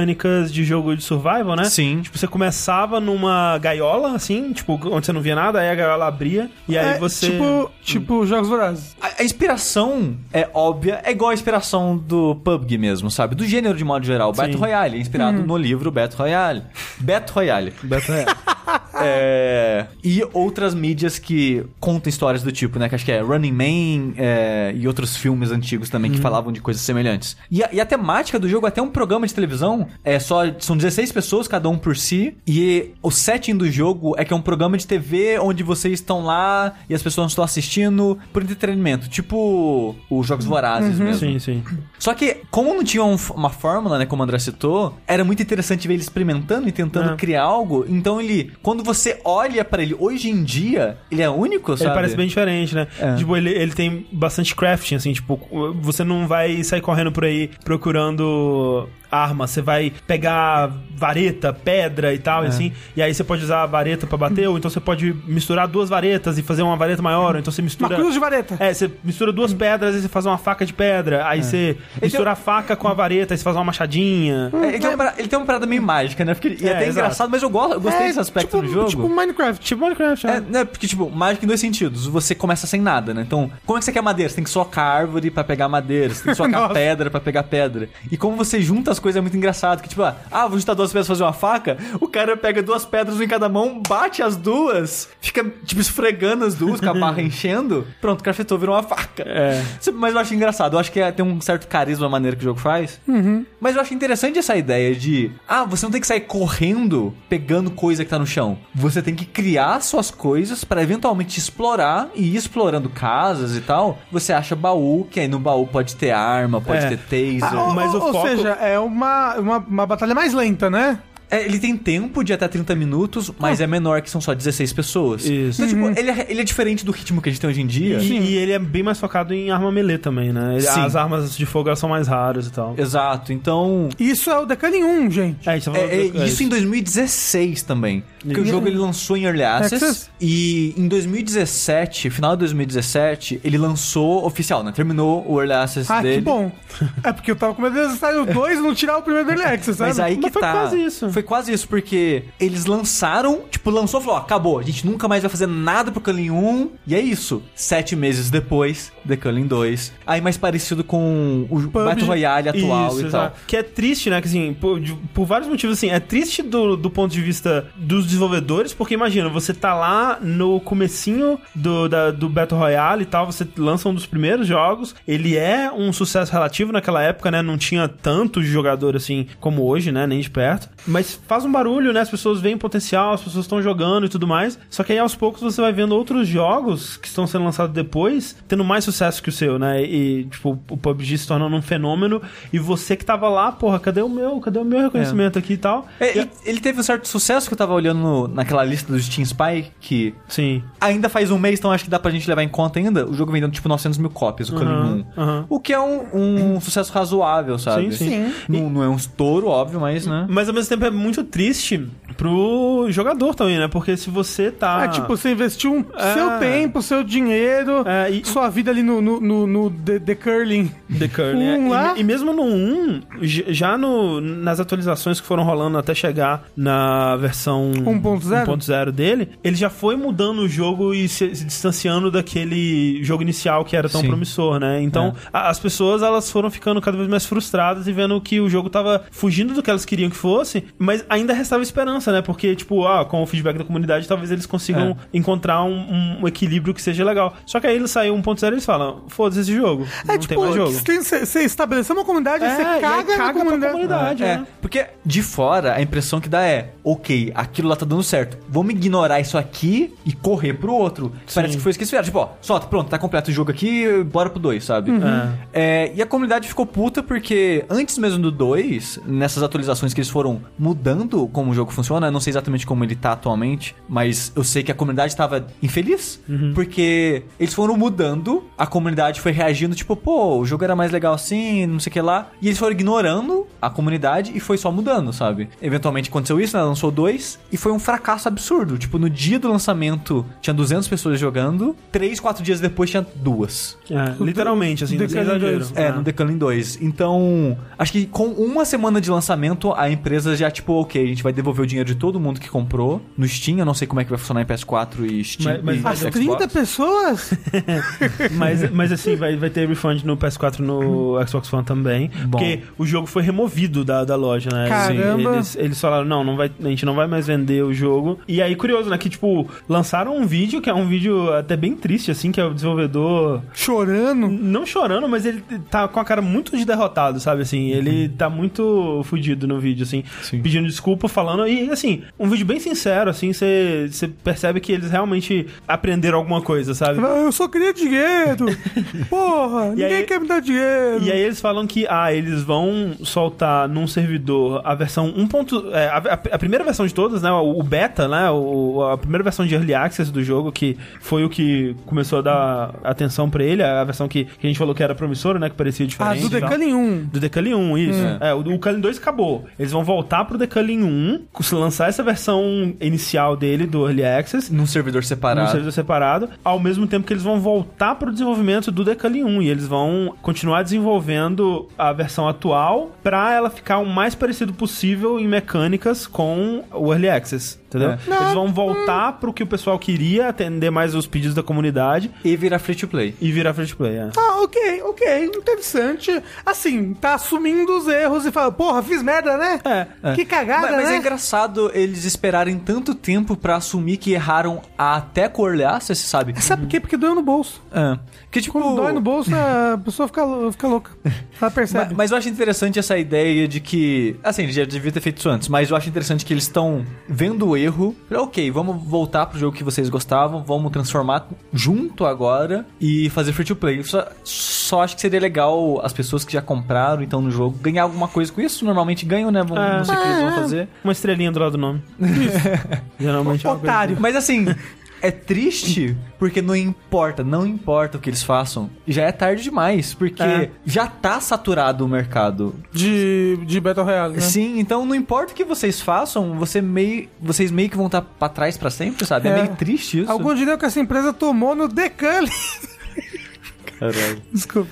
de jogo de survival, né?
Sim.
Tipo, você começava numa gaiola, assim, tipo, onde você não via nada, aí a gaiola abria, e aí
É,
você.
Tipo, tipo Jogos Vorazes.
A, a inspiração é óbvia, é igual a inspiração do PUBG mesmo, sabe? Do gênero de modo geral. Battle Royale, é inspirado no livro Battle Royale. Battle Royale.
Battle Royale.
É, e outras mídias que contam histórias do tipo, né? Que acho que é Running Man é, e outros filmes antigos também que falavam de coisas semelhantes. E a, e a temática do jogo é até um programa de televisão. É só. São 16 pessoas, cada um por si. E o setting do jogo é que é um programa de TV onde vocês estão lá e as pessoas estão assistindo por entretenimento. Tipo os Jogos Vorazes mesmo.
sim, sim.
Só que, como não tinha um- uma fórmula, né, como o André citou, era muito interessante ver ele experimentando e tentando
É.
criar algo. Então ele, quando você olha pra ele hoje em dia, ele é único, sabe?
Ele parece bem diferente, né?
É.
Tipo, ele, ele tem bastante crafting, assim, tipo, você não vai sair correndo por aí procurando arma, você vai pegar vareta, pedra e tal,
É.
assim, e aí você pode usar a vareta pra bater, ou então você pode misturar duas varetas e fazer uma vareta maior, ou então você
Uma
mistura...
cruz de vareta.
É, você mistura duas pedras e você faz uma faca de pedra. Aí você mistura a faca com a vareta e você faz uma machadinha.
É, ele, tem uma, parada- ele tem uma parada meio mágica, né? Porque, e é
É,
até
exato.
engraçado, mas eu, gosto, eu gostei
É,
desse aspecto
tipo,
do jogo.
Tipo Minecraft.
Tipo Minecraft, né?
É, né, porque, tipo, mágica em dois sentidos. Você começa sem nada, né? Então, como é que você quer madeira? Você tem que socar árvore pra pegar madeira, você tem que socar pedra pra pegar pedra. E como você junta as coisas muito engraçado. Que, tipo, ah, ah, vou juntar duas pedras pra fazer uma faca. O cara pega duas pedras em cada mão, bate as duas, fica, tipo, esfregando as duas, com a barra enchendo. Pronto, craftou, virou uma faca.
É.
Mas eu acho engraçado. Eu acho que é- tem um certo carisma a maneira que o jogo faz.
Uhum.
Mas eu acho interessante essa ideia de, ah, você não tem que sair correndo pegando coisa que tá no chão. Você tem que criar suas coisas pra eventualmente explorar e ir explorando casas e tal. Você acha baú, que aí no baú pode ter arma, pode
É.
ter taser.
Ah,
Mas
ou,
o
ou
foco-
seja, é uma, uma, uma batalha mais lenta, né?
É, ele tem tempo de até 30 minutos, mas é menor que são só 16 pessoas.
Isso.
Então, tipo, ele é, ele é diferente do ritmo que a gente tem hoje em dia.
E, e ele é bem mais focado em arma melee também, né? Ele-
Sim.
As armas de fogo são mais raras e tal.
Exato. Então,
Isso é o Decanin 1, gente.
É, gente tá
É, é,
é
isso em 2016 também. Porque o
Isso.
jogo ele lançou em Early Access,
Access.
e em 2017, final de 2017, ele lançou oficial, né? Terminou o Early Access
Ah,
dele.
que bom. É porque eu tava com medo de sair o 2 e não tirar o primeiro Early Access, sabe?
Mas aí que
Mas foi
tá.
quase isso.
Foi quase isso, porque eles lançaram, tipo, lançou e falou: ó, acabou, a gente nunca mais vai fazer nada pro Culling 1. E é isso. Sete meses depois, The Culling 2. Aí mais parecido com o Battle Royale atual
Isso,
e tal.
exato. Que é triste, né? Que assim, por, de- por vários motivos, assim, é triste do, do ponto de vista dos desenvolvedores, porque imagina, você tá lá no comecinho do, da- do Battle Royale e tal, você lança um dos primeiros jogos, ele é um sucesso relativo naquela época, né? Não tinha tanto jogador assim como hoje, né? Nem de perto. Mas faz um barulho, né? As pessoas veem potencial, as pessoas estão jogando e tudo mais. Só que aí aos poucos você vai vendo outros jogos que estão sendo lançados depois, tendo mais sucesso que o seu, né? E, tipo, o PUBG se tornando um fenômeno e você que tava lá, porra, cadê o meu? Cadê o meu reconhecimento aqui e tal?
É,
E-
ele, teve um certo sucesso que eu tava olhando no- naquela lista do Steam Spy, que
Sim.
ainda faz um mês, então acho que dá pra gente levar em conta ainda. O jogo vendendo tipo 900 mil cópias, o 1.
aham.
O que é um, um sucesso razoável, sabe?
Sim, sim.
Não, não é um estouro, óbvio, mas, né?
Mas ao mesmo tempo é muito triste pro jogador também, né? Porque se você tá.
É, tipo, você investiu um-
É.
seu tempo, seu dinheiro,
É, e-
sua vida ali no, no, no, no The, The Curling.
The Curling. é.
Um lá?
E, e mesmo no 1, j- já no, nas atualizações que foram rolando até chegar na versão
1.0?
1.0 dele, ele já foi mudando o jogo e se, se distanciando daquele jogo inicial que era tão
Sim.
promissor, né? Então, a- as pessoas elas foram ficando cada vez mais frustradas e vendo que o jogo tava fugindo do que elas queriam que fosse, mas ainda restava esperança, né? Porque, tipo, ah, com o feedback da comunidade, talvez eles consigam encontrar um, um equilíbrio que seja legal. Só que aí ele saiu 1.0 e eles falam, foda-se esse jogo.
É
não
tipo,
tem mais jogo.
você estabeleceu uma comunidade,
É,
você caga, na
caga pra
comunidade.
comunidade.
É,
né?
porque de fora a impressão que dá é, ok, aquilo lá tá dando certo. Vamos ignorar isso aqui e correr pro outro. Parece que foi isso que eles fizeram. Tipo, ó, solta, pronto, tá completo o jogo aqui, bora pro 2, sabe? É, e a comunidade ficou puta porque antes mesmo do 2, nessas atualizações que eles foram mudando como o jogo funciona, eu não sei exatamente como ele tá atualmente, mas eu sei que a comunidade tava infeliz porque eles foram mudando, a comunidade foi reagindo, tipo, pô, o jogo era mais legal assim, não sei o que lá, e eles foram ignorando a comunidade e foi só mudando, sabe? Eventualmente aconteceu isso, né? Lançou dois e foi um fracasso absurdo. Tipo, no dia do lançamento tinha 200 pessoas jogando, três, quatro dias depois tinha duas.
É, literalmente, assim,
Curling
exagero.
2.
É, no Decalin 2. Então, acho que com uma semana de lançamento, a empresa já, tipo, ok, a gente vai devolver o dinheiro de todo mundo que comprou no Steam. Eu não sei como é que vai funcionar em PS4 e Steam.
Mas- mas
e
As
Xbox.
30 pessoas?
mas, mas assim, vai, vai ter refund no PS4 no Xbox One também.
Bom.
Porque o jogo foi removido da, da loja, né?
Caramba.
Eles, eles falaram, não, não vai, a gente não vai mais vender o jogo. E aí, curioso, né? Que, tipo, lançaram um vídeo, que é um vídeo até bem triste, assim, que é o desenvolvedor
Chorando?
não chorando, mas ele tá com a cara muito de derrotado, sabe? Assim, ele tá muito fudido no vídeo, assim,
Sim.
pedindo desculpa, falando. E, assim, um vídeo bem sincero, assim, você você percebe que eles realmente aprenderam alguma coisa, sabe?
Eu só queria dinheiro. Porra, ninguém
aí-
quer me dar dinheiro.
E aí eles falam que, ah, eles vão soltar num servidor a versão 1. ponto- é, a, a- a primeira versão de todas, né? O, o beta, né? O, a primeira versão de Early Access do jogo, que foi o que começou a dar atenção pra ele, a versão que, que a gente falou que era promissora, né? Que parecia
ah,
diferente.
do
e tal.
Decalin 1.
Do Decalin 1, isso.
Hum.
É, o, o Decalin 2 acabou. Eles vão voltar pro Decalin 1, se lançar essa versão inicial dele, do Early Access,
Num servidor
num
separado.
servidor separado, ao mesmo tempo que eles vão voltar pro desenvolvimento do Decalin 1 e eles vão continuar desenvolvendo a versão atual pra ela ficar o mais parecido possível em mecânicas com o Early Access, entendeu?
É.
Eles vão voltar pro que o pessoal queria, atender mais os pedidos da comunidade
E virar free to play.
e virar free to play, é.
Ah, ok, ok, interessante. Assim, tá assumindo os erros e fala, porra, fiz merda, né?
É,
Que cagada,
Mas, mas
né?
é engraçado eles esperarem tanto tempo pra assumir que erraram até com o Early Access, sabe?
Sabe por quê? Porque doeu no bolso.
É. Que tipo.
Quando dói no bolso, a pessoa fica, fica louca. Ela percebe.
Mas eu acho interessante essa ideia de que. Assim, ele já devia ter feito isso antes, mas eu acho interessante que eles estão vendo o erro. Ok, vamos voltar pro jogo que vocês gostavam, vamos transformar junto agora e fazer free to play. Só, só acho que seria legal as pessoas que já compraram então no jogo ganhar alguma coisa com isso. Normalmente ganham, né? Vão,
É.
não sei o que eles vão fazer.
Uma estrelinha do lado do nome. Geralmente é uma coisa
Otário.
Mas assim. É triste porque não importa, não importa o que eles façam. Já é tarde demais, porque
É.
já tá saturado o mercado.
De, de Battle Royale, né?
Sim, então não importa o que vocês façam, você meio, vocês meio que vão estar pra trás pra sempre, sabe? É,
É.
meio triste isso.
Alguns diriam que essa empresa tomou no Decali. Desculpa.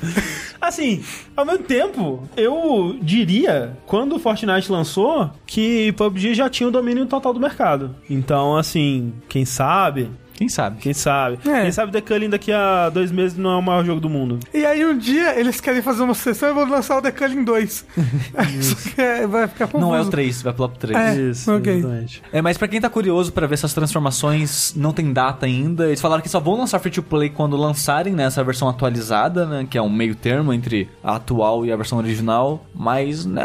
Assim, ao mesmo tempo, eu diria, quando o Fortnite lançou, que PUBG já tinha o domínio total do mercado. Então, assim, quem sabe,
Quem sabe?
quem sabe.
É.
Quem sabe The Culling daqui a dois meses não é o maior jogo do mundo.
E aí um dia eles querem fazer uma sessão e vão lançar o Decalin 2. Só que é- vai ficar confuso.
Não é o 3, vai pro 3.
É.
Isso,
ok.
exatamente.
É, mas pra quem tá curioso pra ver essas transformações, não tem data ainda. Eles falaram que só vão lançar free to play quando lançarem né, essa versão atualizada, né? Que é um meio termo entre a atual e a versão original. Mas, né,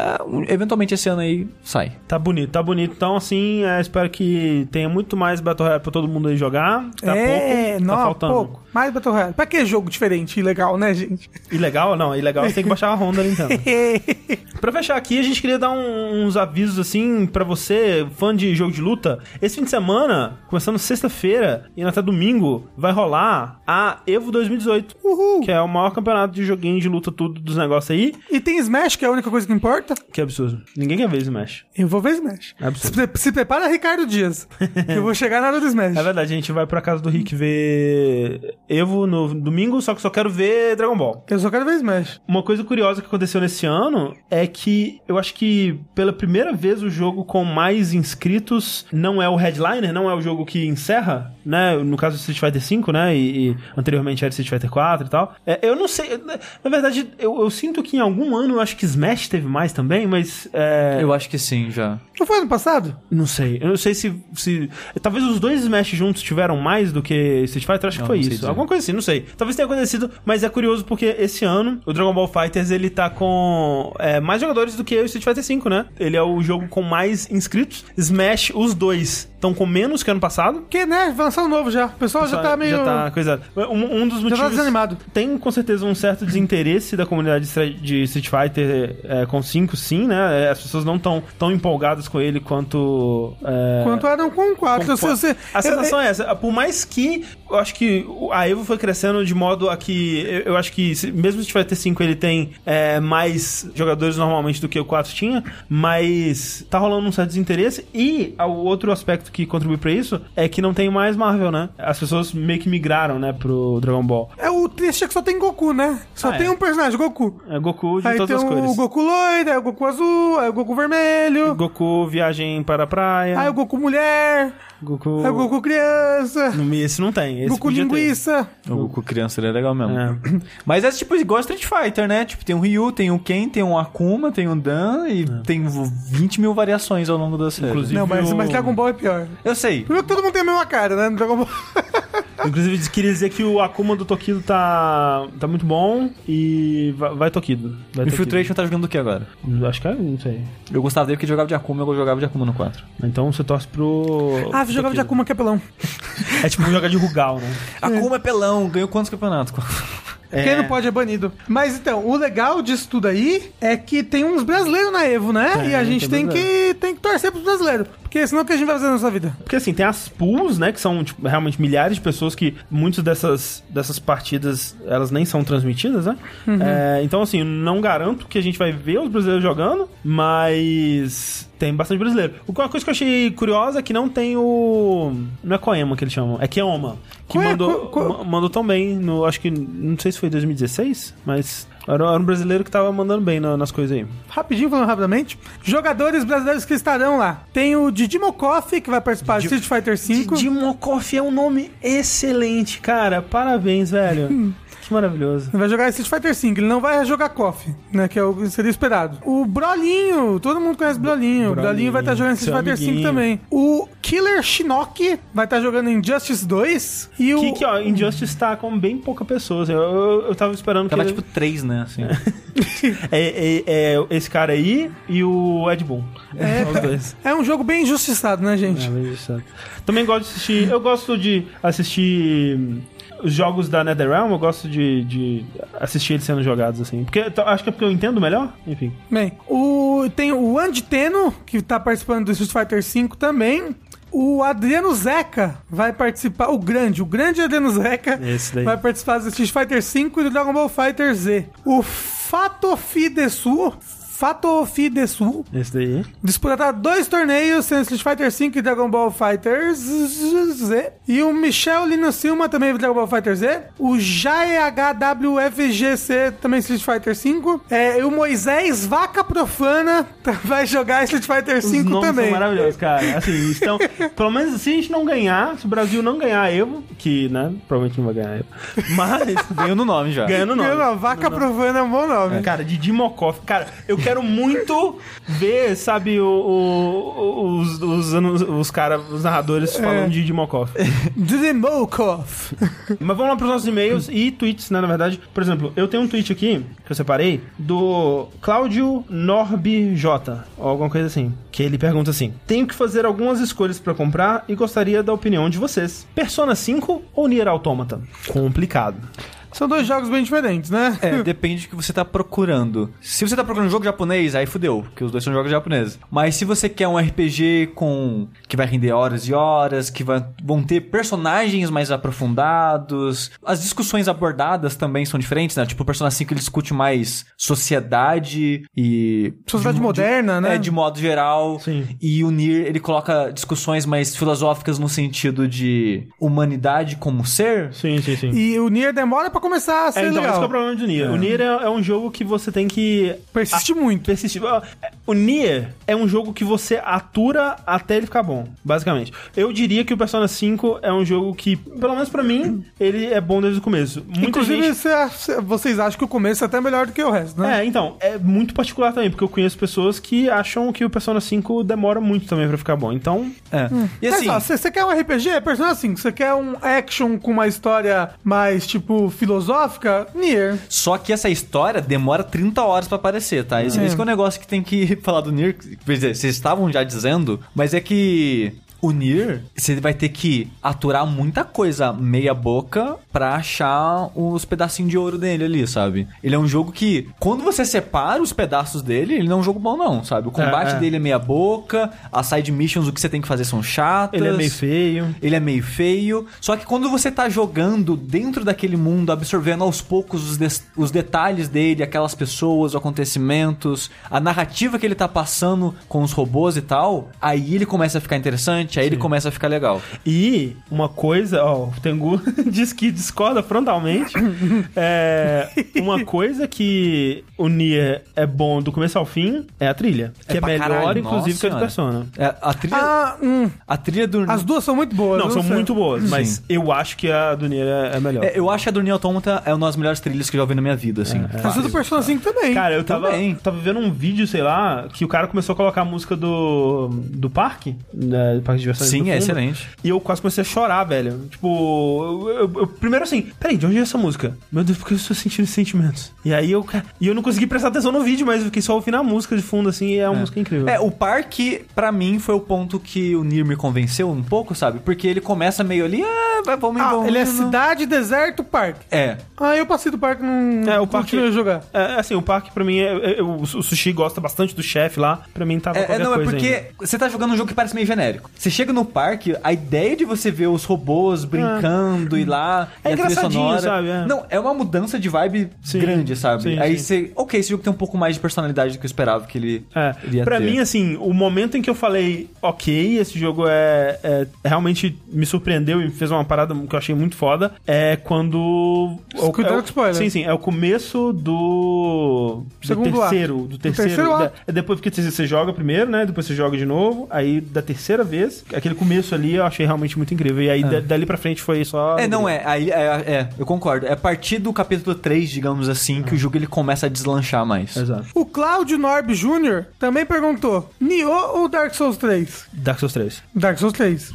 eventualmente esse ano aí sai.
Tá bonito, tá bonito. Então, assim, é, espero que tenha muito mais Battle Royale pra todo mundo aí jogar. Tá
é,
pouco,
não,
tá faltando.
pouco. Mais Battle Royale. Pra que jogo diferente e legal, né, gente?
Ilegal? Não, ilegal você tem que baixar a Honda Nintendo. Pra fechar aqui, a gente queria dar um- uns avisos assim pra você, fã de jogo de luta. Esse fim de semana, começando sexta-feira e até domingo, vai rolar a Evo 2018.
Uhul.
Que é o maior campeonato de joguinho de luta, tudo dos negócios aí.
E tem Smash, que é a única coisa que importa.
Que absurdo. Ninguém quer ver Smash.
Eu vou ver Smash.
É absurdo.
Se, se prepara, Ricardo Dias. que eu vou chegar na hora do Smash.
É verdade, a gente vai pra casa do Rick ver Evo no domingo, só que só quero ver Dragon Ball.
Eu só quero ver Smash.
Uma coisa curiosa que aconteceu nesse ano é que eu acho que pela primeira vez o jogo com mais inscritos não é o headliner, não é o jogo que encerra, né? No caso do Street Fighter V, né? E, e anteriormente era Street Fighter 4 e tal. É, eu não sei, na verdade, eu, eu sinto que em algum ano eu acho que Smash teve mais também, mas. É,
Eu acho que sim, já.
Não foi ano passado?
Não sei. Eu não sei se, se. Talvez os dois Smash juntos tiveram mais do que Street Fighter. Acho que
Não,
foi
não sei
isso.
dizer.
Alguma coisa assim, não sei. Talvez tenha acontecido, mas é curioso porque esse ano o Dragon Ball Fighters ele tá com é, mais jogadores do que o Street Fighter V, né? Ele é o jogo com mais inscritos. Smash, os dois estão com menos que ano passado.
Porque, né, um novo já. O pessoal já tá meio...
Já tá coisado. Um, um dos
Já
motivos.
tá desanimado.
Tem com certeza um certo desinteresse da comunidade de Street Fighter é, com 5, sim, né? É, As pessoas não estão tão empolgadas com ele quanto. É,
Quanto eram com 4.
com-
você...
a sensação
eu,
é essa. Por mais que eu acho que a Evo foi crescendo de modo a que. Eu, acho que se- mesmo o Street Fighter 5 ele tem é, mais jogadores normalmente do que o 4 tinha, mas tá rolando um certo desinteresse. E o outro aspecto que contribui pra isso é que não tem mais Marvel, né? As pessoas meio que migraram, né, pro Dragon Ball.
É o triste é que só tem Goku, né? Só
Ah,
tem
é.
um personagem, Goku.
É Goku de
Aí tem
todas as
o
cores.
Goku loiro, aí o Goku azul, aí o Goku vermelho,
Goku viagem para a praia.
aí o Goku mulher,
Goku.
o Goku criança,
Não, Esse não tem. Esse
Goku
podia ter.
linguiça.
O Goku criança ele é legal mesmo.
É.
Mas é tipo igual Street Fighter, né? Tipo, tem o Ryu, tem o Ken, tem o Akuma, tem o Dan e tem 20 mil variações ao longo da série.
Inclusive-
Não, mas,
o-
mas Dragon Ball é pior.
Eu sei.
Primeiro que todo mundo tem a mesma cara, né? No Dragon Ball.
Inclusive, queria dizer que o Akuma do Tokido tá, tá muito bom e vai, vai Tokido. Vai
Infiltration tá jogando o que agora?
Tokido. Acho que é, não sei.
Eu gostava dele porque jogava de Akuma, eu jogava de Akuma no 4.
Então você torce pro.
Ah, jogava de. Akuma que é pelão.
É tipo jogar de Rugal, né?
Akuma é pelão, ganhou quantos campeonatos?
Quem não pode é banido. Mas então, o legal disso tudo aí é que tem uns brasileiros na Evo, né?
Tem,
e a gente
tem
tem que, tem que torcer pros brasileiros. Porque senão o que a gente vai fazer na nossa vida?
Porque assim, tem as pools, né? Que são tipo, realmente milhares de pessoas que muitas dessas, dessas partidas elas nem são transmitidas, né? É, então, assim, não garanto que a gente vai ver os brasileiros jogando, mas tem bastante brasileiro. Uma coisa que eu achei curiosa é que não tem o. Não é Koema que eles chamam, é Keoma. Que mandou, mandou tão bem no. Acho que. Não sei se foi 2016, mas era, um brasileiro que tava mandando bem na- nas coisas aí.
Rapidinho, falando rapidamente. Jogadores brasileiros que estarão lá. Tem o Didi Mokoff, que vai participar de Street Fighter V.
Dimokoff é um nome excelente, cara. Parabéns, velho. que maravilhoso.
Ele vai jogar Street Fighter V, ele não vai jogar KOF, né? Que é o que seria esperado. O Brolinho, todo mundo conhece Brolinho. O Brolinho,
Brolinho,
vai estar jogando Street Fighter V também. O Killer Shinnok vai estar jogando Injustice 2. E o.
Que, que, ó, Injustice tá com bem pouca pessoas. Eu, eu, eu tava esperando
Tava
que.
tipo 3, né? Assim.
é, é- é esse cara aí e o Ed Boon.
É,
Os dois.
é um jogo bem injustiçado, né, gente?
É, bem injustiçado. Também gosto de assistir. Eu gosto de assistir os jogos da NetherRealm. Eu gosto de, de assistir eles sendo jogados assim. Porque acho que é porque eu entendo melhor. Enfim.
Bem, o, tem o Andy Teno, que tá participando do Street Fighter V também. O Adriano Zeca vai participar, o grande, o grande Adriano Zeca vai participar do Street Fighter V e do Dragon Ball Fighter Z. O Fatofi Desu, Fatofi Desu,
Esse daí.
disputará dois torneios sendo Street Fighter V e Dragon Ball Fighter Z. E o Michel Lino Silva também Dragon Ball Fighter Z. O Jai HWFGC também Street Fighter V. É, e o Moisés Vaca Profana vai jogar Street Fighter
Os
V
nomes
também.
são maravilhosos, cara. Assim, estão. pelo menos se a gente não ganhar, se o Brasil não ganhar a Evo, que, né, provavelmente não vai ganhar a Evo. Mas,
Ganhou no nome já.
ganhando nome.
Não, não, Vaca Profana é um bom nome.
Cara, de Dimokoff. Cara, eu quero quero muito ver, sabe, o, o- os, os, os, os caras, os narradores falando de Dimokov.
Drimokov.
Mas vamos lá pros nossos e-mails e tweets, né, na verdade. Por exemplo, eu tenho um tweet aqui, que eu separei, do Cláudio Norbi J, ou alguma coisa assim. Que ele pergunta assim: Tenho que fazer algumas escolhas pra comprar e gostaria da opinião de vocês. Persona 5 ou Nier Automata? Complicado.
São dois jogos bem diferentes, né?
É, depende do que você tá procurando. Se você tá procurando um jogo japonês, aí fudeu, porque os dois são jogos japoneses. Mas se você quer um RPG com que vai render horas e horas, que vai- vão ter personagens mais aprofundados, as discussões abordadas também são diferentes, né? Tipo, o Persona 5 ele discute mais sociedade e
Sociedade
de-
moderna,
de-
né?
É, de modo geral.
Sim.
E o Nier, ele coloca discussões mais filosóficas no sentido de humanidade como ser.
Sim, sim, sim.
E o Nier demora pra começar a ser
É, então, esse
legal.
que é o problema do Nier. O Nier é, é um jogo que você tem que
Persiste muito.
persistir. O Nier é um jogo que você atura até ele ficar bom, basicamente. Eu diria que o Persona 5 é um jogo que, pelo menos pra mim, ele é bom desde o começo. Muita
Inclusive,
gente...
acha- vocês acham que o começo é até melhor do que o resto, né?
É, então, é muito particular também, porque eu conheço pessoas que acham que o Persona 5 demora muito também pra ficar bom. Então,
É. E
Mas,
assim,
você quer um RPG? É Persona 5. Você quer um action com uma história mais, tipo, filosófica? Nier.
Só que essa história demora 30 horas pra aparecer, tá? Esse,
É.
esse que é um negócio que tem que falar do Nier. Quer dizer, vocês estavam já dizendo, mas é que o Nier, você vai ter que aturar muita coisa meia boca pra achar os pedacinhos de ouro dele ali, sabe? Ele é um jogo que, quando você separa os pedaços dele, ele não é um jogo bom não, sabe? O combate
é.
dele é meia boca, as side missions, o que você tem que fazer são chatas.
ele é meio feio.
Ele é meio feio. Só que quando você tá jogando dentro daquele mundo, absorvendo aos poucos os, des- os detalhes dele, aquelas pessoas, os acontecimentos, a narrativa que ele tá passando com os robôs e tal, aí ele começa a ficar interessante, aí ele começa a ficar legal.
E uma coisa, ó, o Tengu diz que discorda frontalmente. É, uma coisa que o Nier é bom do começo ao fim é a trilha. Que
É
é,
pra
melhor,
caralho,
inclusive,
nossa
que a de. Persona.
É, a trilha,
Ah, hum.
a trilha do
As duas são muito boas.
Não,
eu
são
sei.
muito boas, mas
Sim.
eu acho que a do Nier é, é melhor.
É, eu acho que a do Nier Automata é uma das melhores trilhas que eu já ouvi na minha vida, assim.
Mas a do Persona 5 também.
Cara, eu tava,
Também.
tava vendo um vídeo, sei lá, que o cara começou a colocar a música do, do parque, né, do parque
Sim, é excelente.
E eu quase comecei a chorar, velho. Tipo, eu, eu- eu- primeiro assim, peraí, de onde é essa música? Meu Deus, por que eu estou sentindo esses sentimentos? E aí eu, e eu não consegui prestar atenção no vídeo, mas eu fiquei só ouvindo a música de fundo, assim, e é uma música incrível.
É, o parque, pra mim, foi o ponto que o Nier me convenceu um pouco, sabe? Porque ele começa meio ali, ah, vai, vamos
Ah,
vamos
ele é cidade, deserto, parque.
É.
Ah, eu passei do parque, não
É, o parque-
a jogar.
É, assim, o parque pra mim, é, é- o, o Sushi gosta bastante do chefe lá, pra mim tava
É, é, não, é porque
ainda.
você tá jogando um jogo que parece meio genérico. Você chega no parque, a ideia de você ver os robôs brincando e lá,
É
e
engraçadinho,
sonora.
sabe? É.
Não, é uma mudança de vibe
Sim.
grande, sabe?
Sim,
Aí
sim.
você. Ok, esse jogo tem um pouco mais de personalidade do que eu esperava que ele
É,
iria
pra
ter.
mim, assim, o momento em que eu falei, ok, esse jogo é, é- realmente me surpreendeu e fez uma parada que eu achei muito foda, é quando.
Cuidado
é
com spoiler.
Sim, sim, é o começo do. do
Segundo
terceiro.
ato.
Do
Do
terceiro.
terceiro
da- é depois porque você joga primeiro, né? Depois você joga de novo. Aí da terceira vez, aquele começo ali eu achei realmente muito incrível. E aí da- dali pra frente foi só.
É, não é. Aí, é, é, eu concordo. É a partir do capítulo 3, digamos assim, que o jogo ele começa a deslanchar mais.
Exato.
O Cláudio Norb Jr. também perguntou: Nioh ou Dark Souls 3?
Dark Souls 3.
Dark Souls 3.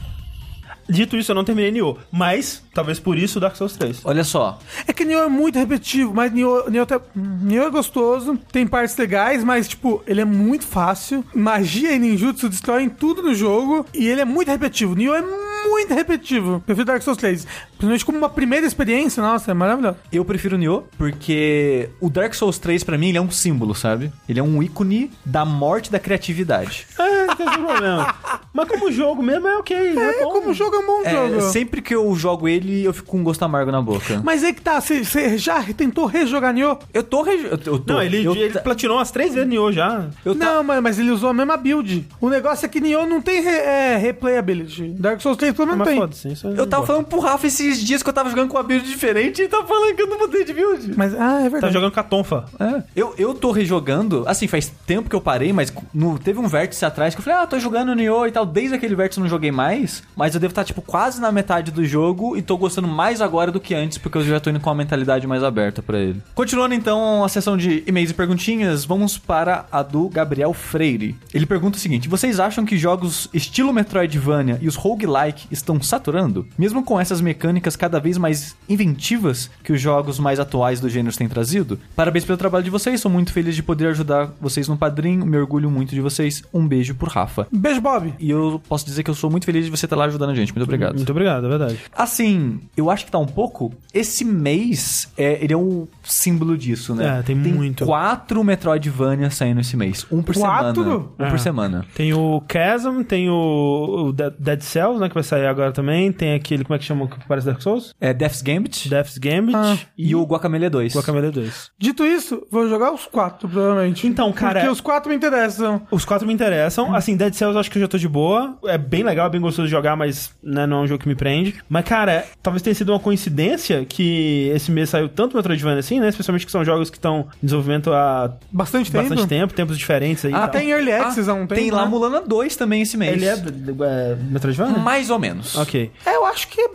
Dito isso, eu não terminei Nioh, mas talvez por isso Dark Souls 3.
Olha só.
É que Nioh é muito repetitivo, mas Nioh, Nioh, tá- Nioh é gostoso, tem partes legais, mas, tipo, ele é muito fácil. Magia e ninjutsu destroem tudo no jogo e ele é muito repetitivo. Nioh é muito repetitivo. Prefiro Dark Souls 3. Principalmente como uma primeira experiência, nossa, é maravilhoso.
Eu prefiro o Nioh porque o Dark Souls 3 pra mim ele é um símbolo, sabe? Ele é um ícone da morte da criatividade.
É, não tem esse problema. Mas como jogo mesmo é ok. É,
É,
bom.
como jogo é um bom
É,
jogo.
sempre que eu jogo ele, eu fico com um gosto amargo na boca.
Mas é que tá, você já tentou rejogar Nioh?
Eu tô, re... eu, eu tô
Não, ele,
eu,
ele platinou umas três vezes Nioh já.
eu tá-
Não, mas, mas ele usou a mesma build. O negócio é que Nioh não tem re- é, replayability. Dark Souls 3 pelo menos tem.
foda-se, isso
Eu tava falando pro Rafa esses dias que eu tava jogando com uma build diferente e ele tava falando que eu não mudei de build.
Mas, ah, é
Tá
verdade.
jogando com a Tonfa.
É. Eu, eu tô rejogando, assim, faz tempo que eu parei, mas no- teve um vértice atrás que eu falei, ah, tô jogando Nioh e tal. desde aquele vértice eu não joguei mais, mas eu devo estar, tipo, quase na metade do jogo e tô gostando mais agora do que antes, porque eu já tô indo com uma mentalidade mais aberta pra ele. Continuando então a sessão de e-mails e perguntinhas, vamos para a do Gabriel Freire. Ele pergunta o seguinte: vocês acham que jogos estilo Metroidvania e os roguelike estão saturando? Mesmo com essas mecânicas cada vez mais inventivas que os jogos mais atuais do gênero têm trazido? Parabéns pelo trabalho de vocês, sou muito feliz de poder ajudar vocês no padrinho, me orgulho muito de vocês. Um beijo por Rafa.
Beijo, Bob.
E eu posso dizer que eu sou muito feliz de você estar lá ajudando a gente. Muito obrigado.
Muito obrigado, é verdade.
Assim, eu acho que tá um pouco. Esse mês, é, ele é um símbolo disso, né?
É, tem muito.
quatro Metroidvania saindo esse mês. Um por
Quatro?
semana. Um
É.
por semana.
Tem o Chasm, tem o, o Dead- Cells, né, que vai sair agora também. Tem aquele, como é que chama, que parece Dark Souls?
É Death's Gambit
Death's Gambit
Ah.
e o Guacamelee 2.
Guacamelee 2.
Dito isso, vou jogar os quatro, provavelmente.
Então, cara,
Porque os quatro me interessam.
Os quatro me interessam. Assim, Dead Cells eu acho que eu já tô de boa. É bem legal, é bem gostoso de jogar, mas né, não é um jogo que me prende. Mas, cara, talvez tenha sido uma coincidência que esse mês saiu tanto Metroidvania assim, né? Especialmente que são jogos que estão em desenvolvimento há
Bastante tempo.
bastante tempo, tempos diferentes aí. e
Ah, tem Early Access há um tempo.
Tem lá
né?
Mulana 2 também esse mês.
Ele é, é Metroidvania?
Mais ou menos.
Ok.
É, eu acho que.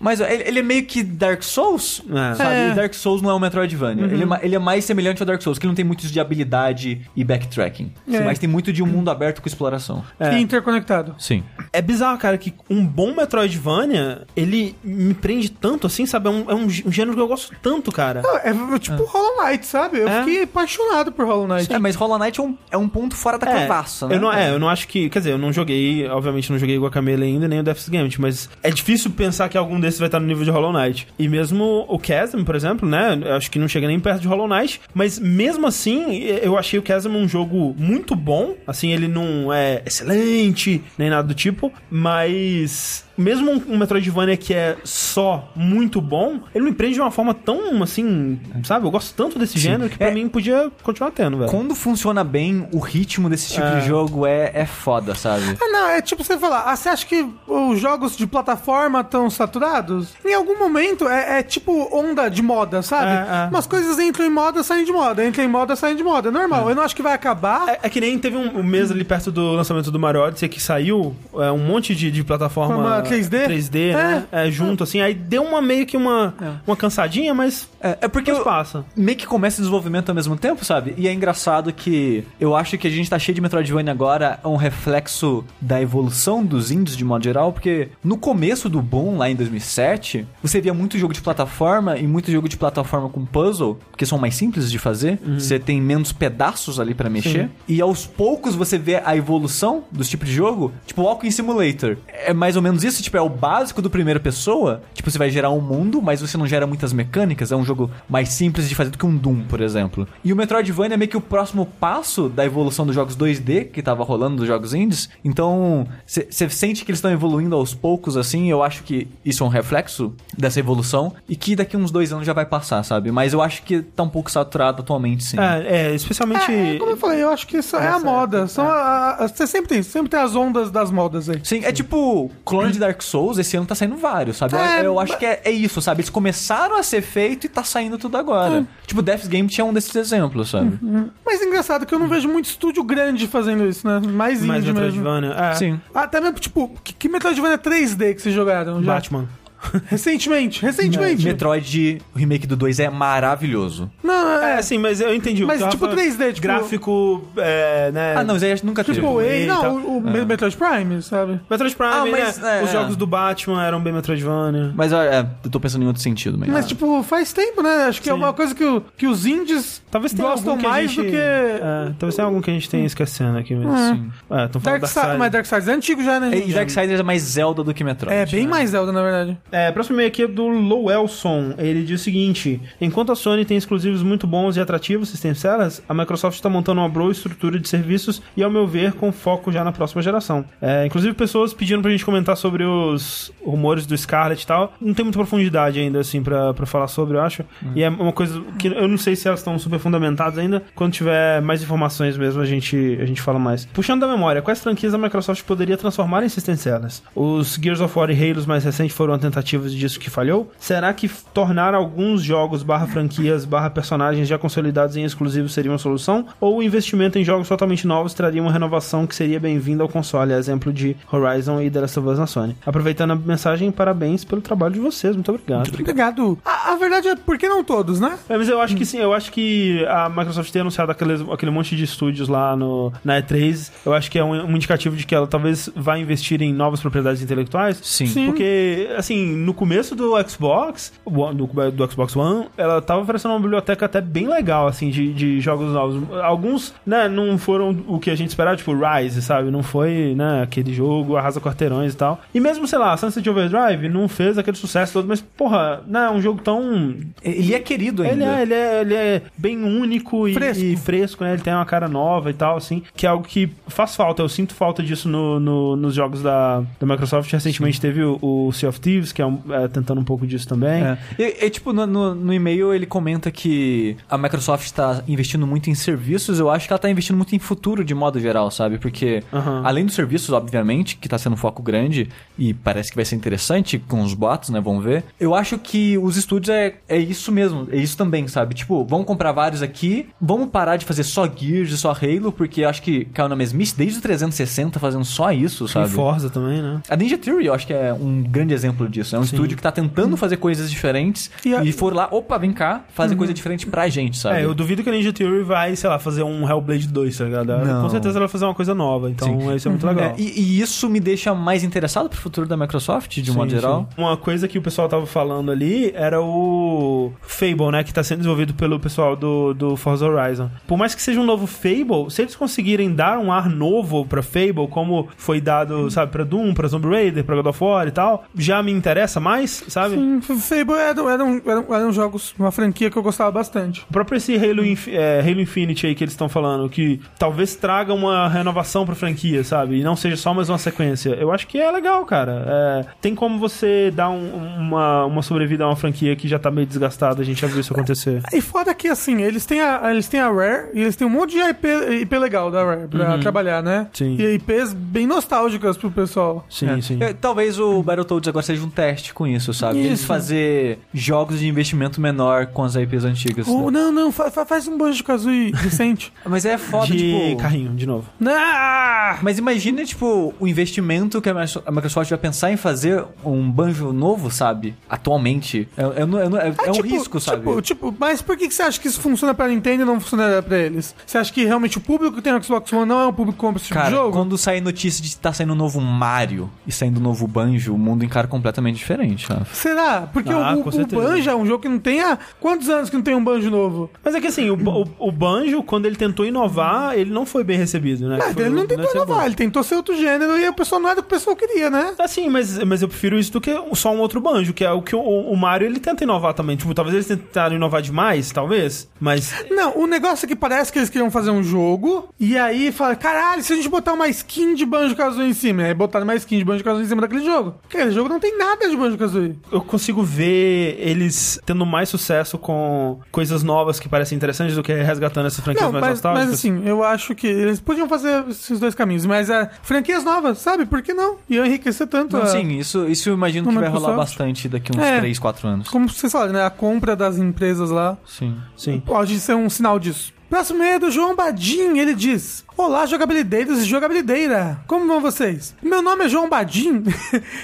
Mas ó, ele, ele é meio que Dark Souls,
É.
sabe?
É.
E Dark Souls não é um Metroidvania. Ele, é, ma- ele é mais semelhante ao Dark Souls, que ele não tem muito de habilidade e backtracking.
É.
Mas tem muito de um mundo aberto com exploração.
É.
E interconectado.
Sim.
É bizarro, cara, que um bom Metroidvania, ele me prende tanto assim, sabe? É um, é um um gênero que eu gosto tanto, cara.
É tipo Hollow Knight, sabe? Eu
É.
fiquei apaixonado por Hollow Knight.
É, mas Hollow Knight é um, é um ponto fora da curvaça, né?
Eu não, é, eu não acho que. Quer dizer, eu não joguei, obviamente não joguei Guacamele ainda, nem o Death's Gambit, mas é difícil pensar que algum desses vai estar no nível de Hollow Knight. E mesmo o Chasm, por exemplo, né? Eu acho que não chega nem perto de Hollow Knight, mas mesmo assim, eu achei o Chasm um jogo muito bom. Assim, ele não é excelente, nem nada do tipo, mas. Mesmo um, um Metroidvania que é só muito bom, ele me prende de uma forma tão assim, sabe? Eu gosto tanto desse gênero que pra
É.
mim podia continuar tendo, velho.
Quando funciona bem, o ritmo desse tipo
É.
de jogo é, é foda, sabe?
Ah, não, é tipo você falar, ah, você acha que os jogos de plataforma estão saturados? Em algum momento é, é tipo onda de moda, sabe?
É, é.
Umas coisas entram em moda, saem de moda, entram em moda, saem de moda. É normal, eu não acho que vai acabar.
É, é que nem teve um, um mês ali perto do lançamento do Mario Odyssey que saiu é, um monte de, de plataforma
Uma 3D?
3D, né? É, junto, assim. Aí deu uma meio que uma, uma cansadinha, mas
É, é porque eu-
passa.
meio que começa o desenvolvimento ao mesmo tempo, sabe? E é engraçado que eu acho que a gente tá cheio de Metroidvania agora é um reflexo da evolução dos indies de modo geral, porque no começo do boom, lá em 2007, você via muito jogo de plataforma e muito jogo de plataforma com puzzle, porque são mais simples de fazer, você tem menos pedaços ali pra mexer, e aos poucos você vê a evolução dos tipos de jogo, tipo Walking Simulator. É mais ou menos isso, tipo, é o básico do primeira pessoa, tipo, você vai gerar um mundo, mas você não gera muitas mecânicas, é um jogo mais simples de fazer do que um Doom, por exemplo. E o Metroidvania é meio que o próximo passo da evolução dos jogos 2D que tava rolando dos jogos indies. Então, você sente que eles estão evoluindo aos poucos, assim. Eu acho que isso é um reflexo dessa evolução e que daqui uns dois anos já vai passar, sabe? Mas eu acho que tá um pouco saturado atualmente, sim.
É, é, especialmente.
É, é, como eu falei, eu acho que isso é a
Nessa
moda. São a- a- Você sempre tem, sempre tem as ondas das modas aí.
Sim, é tipo clone de Dark Souls, esse ano tá saindo vários, sabe? Eu-
É,
eu, acho que é, é isso, sabe? Eles começaram a ser feito e tá saindo tudo agora. Tipo, Death's Game tinha um desses exemplos, sabe?
Mas é engraçado que eu não vejo muito estúdio grande fazendo isso, né? Mais indie
mais
mesmo.
Metroidvania. É.
Sim.
Até mesmo, tipo, que, que Metroidvania 3D que vocês jogaram já?
Batman.
Recentemente, recentemente.
Metroid, o remake do 2 é maravilhoso.
Não, é,
É, sim, mas eu entendi. o
Mas tipo
Rafa-
3D, tipo-
Gráfico, é, né?
Ah, não, isso aí nunca teve.
Tipo,
Triple
ei,
A e
não,
tal.
o, o Metroid Prime, sabe?
Metroid Prime,
Ah, mas,
né?
é,
Os
é.
jogos do Batman eram bem Metroidvania.
Mas é, eu tô pensando em outro sentido mesmo.
Mas, tipo, faz tempo, né? Acho que é
Sim.
uma coisa que, o- que os indies
Talvez tenha
gostam
algum que a
mais
gente...
do que.
É, talvez tenha algum que a gente tenha esquecendo aqui, mas...
Sim.
É,
Dark Side, mas Darksiders é antigo já, né?
E Darksiders é mais Zelda do que Metroid.
É, bem mais Zelda, na verdade.
É, próximo e-mail aqui é do Lowelson. Ele diz o seguinte: Enquanto a Sony tem exclusivos muito bons e atrativos, System Sellers, a Microsoft está montando uma boa estrutura de serviços e, ao meu ver, com foco já na próxima geração. É, inclusive, pessoas pedindo pra gente comentar sobre os rumores do Scarlet e tal. Não tem muita profundidade ainda, assim, pra, pra falar sobre, eu acho. E é uma coisa que eu não sei se elas estão super fundamentadas ainda. Quando tiver mais informações mesmo, a gente, a gente fala mais. Puxando da memória, quais franquias a Microsoft poderia transformar em System Sellers? Os Gears of War e Halo mais recentes foram uma tentativa tentativas disso que falhou? Será que tornar alguns jogos barra franquias barra personagens já consolidados em exclusivos seria uma solução? Ou o investimento em jogos totalmente novos traria uma renovação que seria bem-vinda ao console, exemplo de Horizon e The Last of Us na Sony? Aproveitando a mensagem, parabéns pelo trabalho de vocês, muito obrigado.
Muito obrigado. A, a verdade é, por que não todos, né?
É, mas eu acho que sim, eu acho que a Microsoft ter anunciado aqueles, aquele monte de estúdios lá no, na E3, eu acho que é um, um indicativo de que ela talvez vá investir em novas propriedades intelectuais.
Sim.
Sim.
Porque, assim, no começo do Xbox, do, do Xbox One, ela tava oferecendo uma biblioteca até bem legal, assim, de, de jogos novos. Alguns, né, não foram o que a gente esperava, tipo Rise, sabe? Não foi, né, aquele jogo arrasa quarteirões e tal. E mesmo, sei lá, Sunset Overdrive não fez aquele sucesso todo, mas, porra, né, é um jogo tão
Ele é querido ainda.
ele é, ele, é, ele é bem único e
Fresco.
e fresco, né? Ele tem uma cara nova e tal, assim, que é algo que faz falta. Eu sinto falta disso no, no- nos jogos da, da Microsoft. Recentemente teve o, o Sea of Thieves, que é, um- é, tentando um pouco disso também.
É. E, e, tipo, no, no- no e-mail ele comenta que a Microsoft está investindo muito em serviços. Eu acho que ela está investindo muito em futuro de modo geral, sabe? Porque,
Aham.
além dos serviços, obviamente, que está sendo um foco grande e parece que vai ser interessante com os bots, né? Vamos ver. Eu acho que os estúdios é, é isso mesmo. É isso também, sabe? Tipo, vamos comprar vários aqui. Vamos parar de fazer só Gears e só Halo, porque eu acho que caiu na mesmice desde o 360 fazendo só isso,
E
sabe?
Forza também, né?
A Ninja Theory, eu acho que é um grande exemplo disso. É um
Sim.
estúdio que tá tentando fazer coisas diferentes
E
e,
a-
for lá, opa, vem cá, fazer coisa diferente pra gente, sabe?
É, eu duvido que a Ninja Theory vai, sei lá, fazer um Hellblade 2, tá ligado?
Não.
Com certeza ela vai fazer uma coisa nova, então
Sim.
isso é muito legal.
É, e, e isso me deixa mais interessado pro futuro da Microsoft, de um modo geral.
sim. Uma coisa que o pessoal tava falando ali era o Fable, né? Que tá sendo desenvolvido pelo pessoal do, do Forza Horizon. Por mais que seja um novo Fable, se eles conseguirem dar um ar novo pra Fable, como foi dado, sabe, pra Doom, pra Tomb Raider, pra God of War e tal, já me interessa mais, sabe?
Sim, Fable eram, eram, eram, eram jogos, uma franquia que eu gostava bastante.
O próprio esse Halo, Inf- é, Halo Infinite aí que eles estão falando, que talvez traga uma renovação pra franquia, sabe? E não seja só mais uma sequência. Eu acho que é legal, cara. É, tem como você dar um- uma, uma sobrevida a uma franquia que já tá meio desgastada, a gente já viu isso acontecer.
E foda que, assim, eles têm a, eles têm a Rare e eles têm um monte de IP, IP legal da Rare pra trabalhar, né?
Sim.
E IPs bem nostálgicas pro pessoal.
Sim,
É.
sim.
É, Talvez o Battletoads agora seja um teste com isso, sabe? Eles
Isso.
fazer jogos de investimento menor com as IPs antigas.
Ou,
né?
não, não, fa- fa- faz um Banjo Kazooie decente.
Mas é foda,
de
tipo...
carrinho, de novo.
ah!
Mas imagina, tipo, o investimento que a Microsoft- vai pensar em fazer um banjo novo, sabe? Atualmente. É, é, é- é- é um
tipo,
risco, sabe?
Tipo, tipo, mas por que, você acha que isso funciona pra Nintendo e não funciona pra eles? Você acha que realmente o público que tem o Xbox One não é um público que compra esse tipo
Cara,
de jogo?
quando sair notícia de que tá saindo um novo Mario e saindo um novo Banjo, o mundo encara completamente diferente, sabe?
Será? Porque
Ah,
o, o. Banjo é um jogo que não tem há... Quantos anos que não tem um Banjo novo?
Mas é que assim, o, o, o Banjo, quando ele tentou inovar, ele não foi bem recebido, né?
Mas
Foi-
ele não tentou
ser
inovar,
bom.
ele tentou ser outro gênero e o pessoal não era o que o pessoal queria, né?
Assim, mas, mas eu prefiro isso do que só um outro banjo, que é o que o, o Mario ele tenta inovar também. Tipo, talvez eles tentaram inovar demais, talvez, mas
Não, o negócio é que parece que eles queriam fazer um jogo e aí fala, caralho, se a gente botar uma skin de Banjo Kazooie em cima, aí botaram uma skin de Banjo Kazooie em cima daquele jogo. Aquele jogo não tem nada de Banjo Kazooie.
eu consigo ver eles tendo mais sucesso com coisas novas que parecem interessantes do que resgatando essas franquias
Não,
mais
mas,
nostálgicas.
mas assim, eu acho que eles podiam fazer esses dois caminhos, mas é franquias novas, sabe? Por que não? Ia enriquecer tanto.
Não,
a-
sim, isso, isso eu imagino que vai rolar
Microsoft.
bastante daqui uns
É.
3, 4 anos.
Como vocês falaram, né? A compra das empresas lá
Sim.
Sim.
pode ser um sinal disso. Próximo e-mail é do João Badim, ele diz: Olá, jogabilideiros e jogabilideira! Como vão vocês? Meu nome é João Badim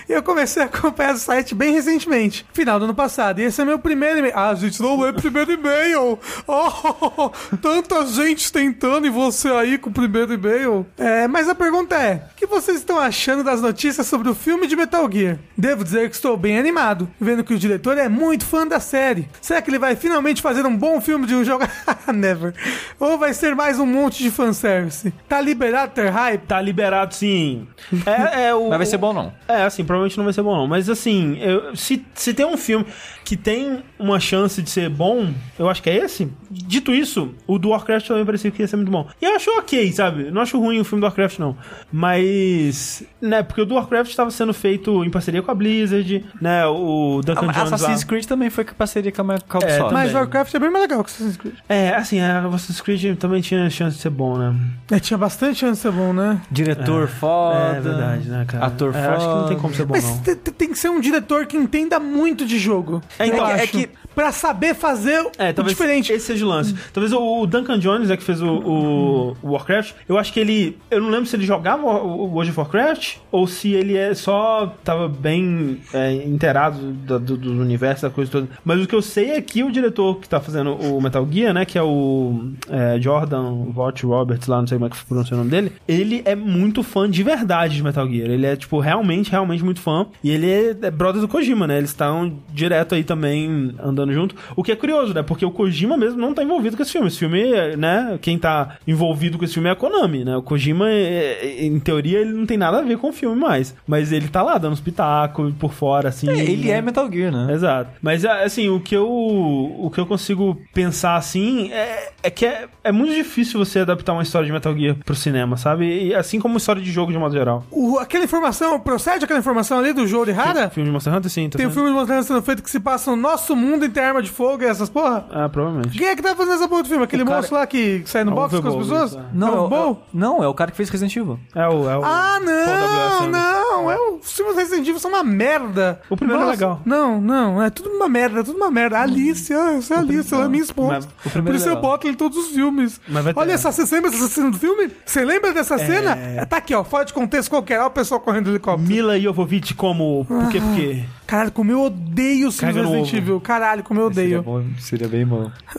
e eu comecei a acompanhar o site bem recentemente, final do ano passado. E esse é meu primeiro e-mail. Ah, gente, não é primeiro e-mail! Oh, tanta gente tentando e você aí com o primeiro e-mail. É, mas a pergunta é: o que vocês estão achando das notícias sobre o filme de Metal Gear? Devo dizer que estou bem animado, vendo que o diretor é muito fã da série. Será que ele vai finalmente fazer um bom filme de um jogo? Never. Ou vai ser mais um monte de fanservice? Tá liberado ter hype?
Tá liberado, sim. É, é o,
Mas vai ser bom, não.
É, assim, provavelmente não vai ser bom, não. Mas assim, eu- se, se tem um filme que tem uma chance de ser bom, eu acho que é esse. Dito isso, o do Warcraft também parecia que ia ser muito bom. E eu acho ok, sabe? Não acho ruim o filme do Warcraft, não. Mas. Né, porque o do Warcraft estava sendo feito em parceria com a Blizzard, né? O Duncan
Ah,
Jones.
Assassin's
lá.
Creed também foi com parceria com a a
É.
Mas Warcraft é bem mais legal que Assassin's Creed.
É, assim, a Assassin's Creed também tinha chance de ser bom, né?
É, É, tinha bastante chance de ser bom, né?
Diretor foda.
É verdade, né, cara?
Ator
É,
foda.
Acho que não tem como ser bom,
Mas
não.
te- te- tem que ser um diretor que entenda muito de jogo.
É, então,
eu
é
acho.
que-
Pra saber fazer
É,
o
talvez
diferente.
esse seja o lance. Talvez o o Duncan Jones, né, que fez o, o- o Warcraft, eu acho que ele... Eu não lembro se ele jogava o World of Warcraft ou se ele é só tava bem é, inteirado do, do, do universo, da coisa toda. Mas o que eu sei é que o diretor que tá fazendo o Metal Gear, né, que é o é, Jordan Vogt Roberts, lá, não sei como é que pronuncia o nome dele, ele é muito fã de verdade de Metal Gear. Ele é, tipo, realmente, realmente muito fã. E ele é, é brother do Kojima, né? Eles estão direto aí também andando junto. O que é curioso, né? Porque o Kojima mesmo não tá envolvido com esse filme. Esse filme, né? Quem tá envolvido com esse filme é a Konami, né? O Kojima, é- é- em teoria, ele não tem nada a ver com o filme mais. Mas ele tá lá dando uns pitacos por fora, assim.
É, ele
né?
é Metal Gear, né?
Exato. Mas assim, o que eu o que eu consigo pensar assim é, é que é, é muito difícil você adaptar uma história de Metal Gear pro cinema, sabe? E assim como história de jogo de modo geral.
O- aquela informação, procede aquela informação ali do jogo de Hara?
Filme de Monster Hunter, sim.
Tem um filme de Monster Hunter sendo feito que se passa no nosso mundo e tem arma de fogo e essas porra?
Ah, provavelmente.
Quem é que tá fazendo essa porra do filme? Aquele
O cara-
monstro lá que sai no
É o
box com as pessoas?
isso, é.
Não,
É o
é, o- não, é o cara que fez Resident Evil.
É o. É o
Ah, não,
Anderson.
não. É o, os filmes Resident Evil são uma merda.
O primeiro é
Nossa,
legal.
Não, não. É tudo uma merda, é tudo uma merda. A Alice, ah, eu sou a Alice, ela é minha esposa.
Mas
o primeiro
Por isso
é
eu boto ele em todos os filmes.
Mas vai ter-
Olha essa, você lembra dessa cena do filme? Você lembra dessa cena? É, Tá aqui, ó, fora de contexto qualquer. Olha o pessoal correndo do helicóptero.
Mila Jovovich como. Por quê? Porque.
Caralho, como eu odeio os filmes Resident. Evil. Caralho, como eu odeio.
bom, seria bem bom.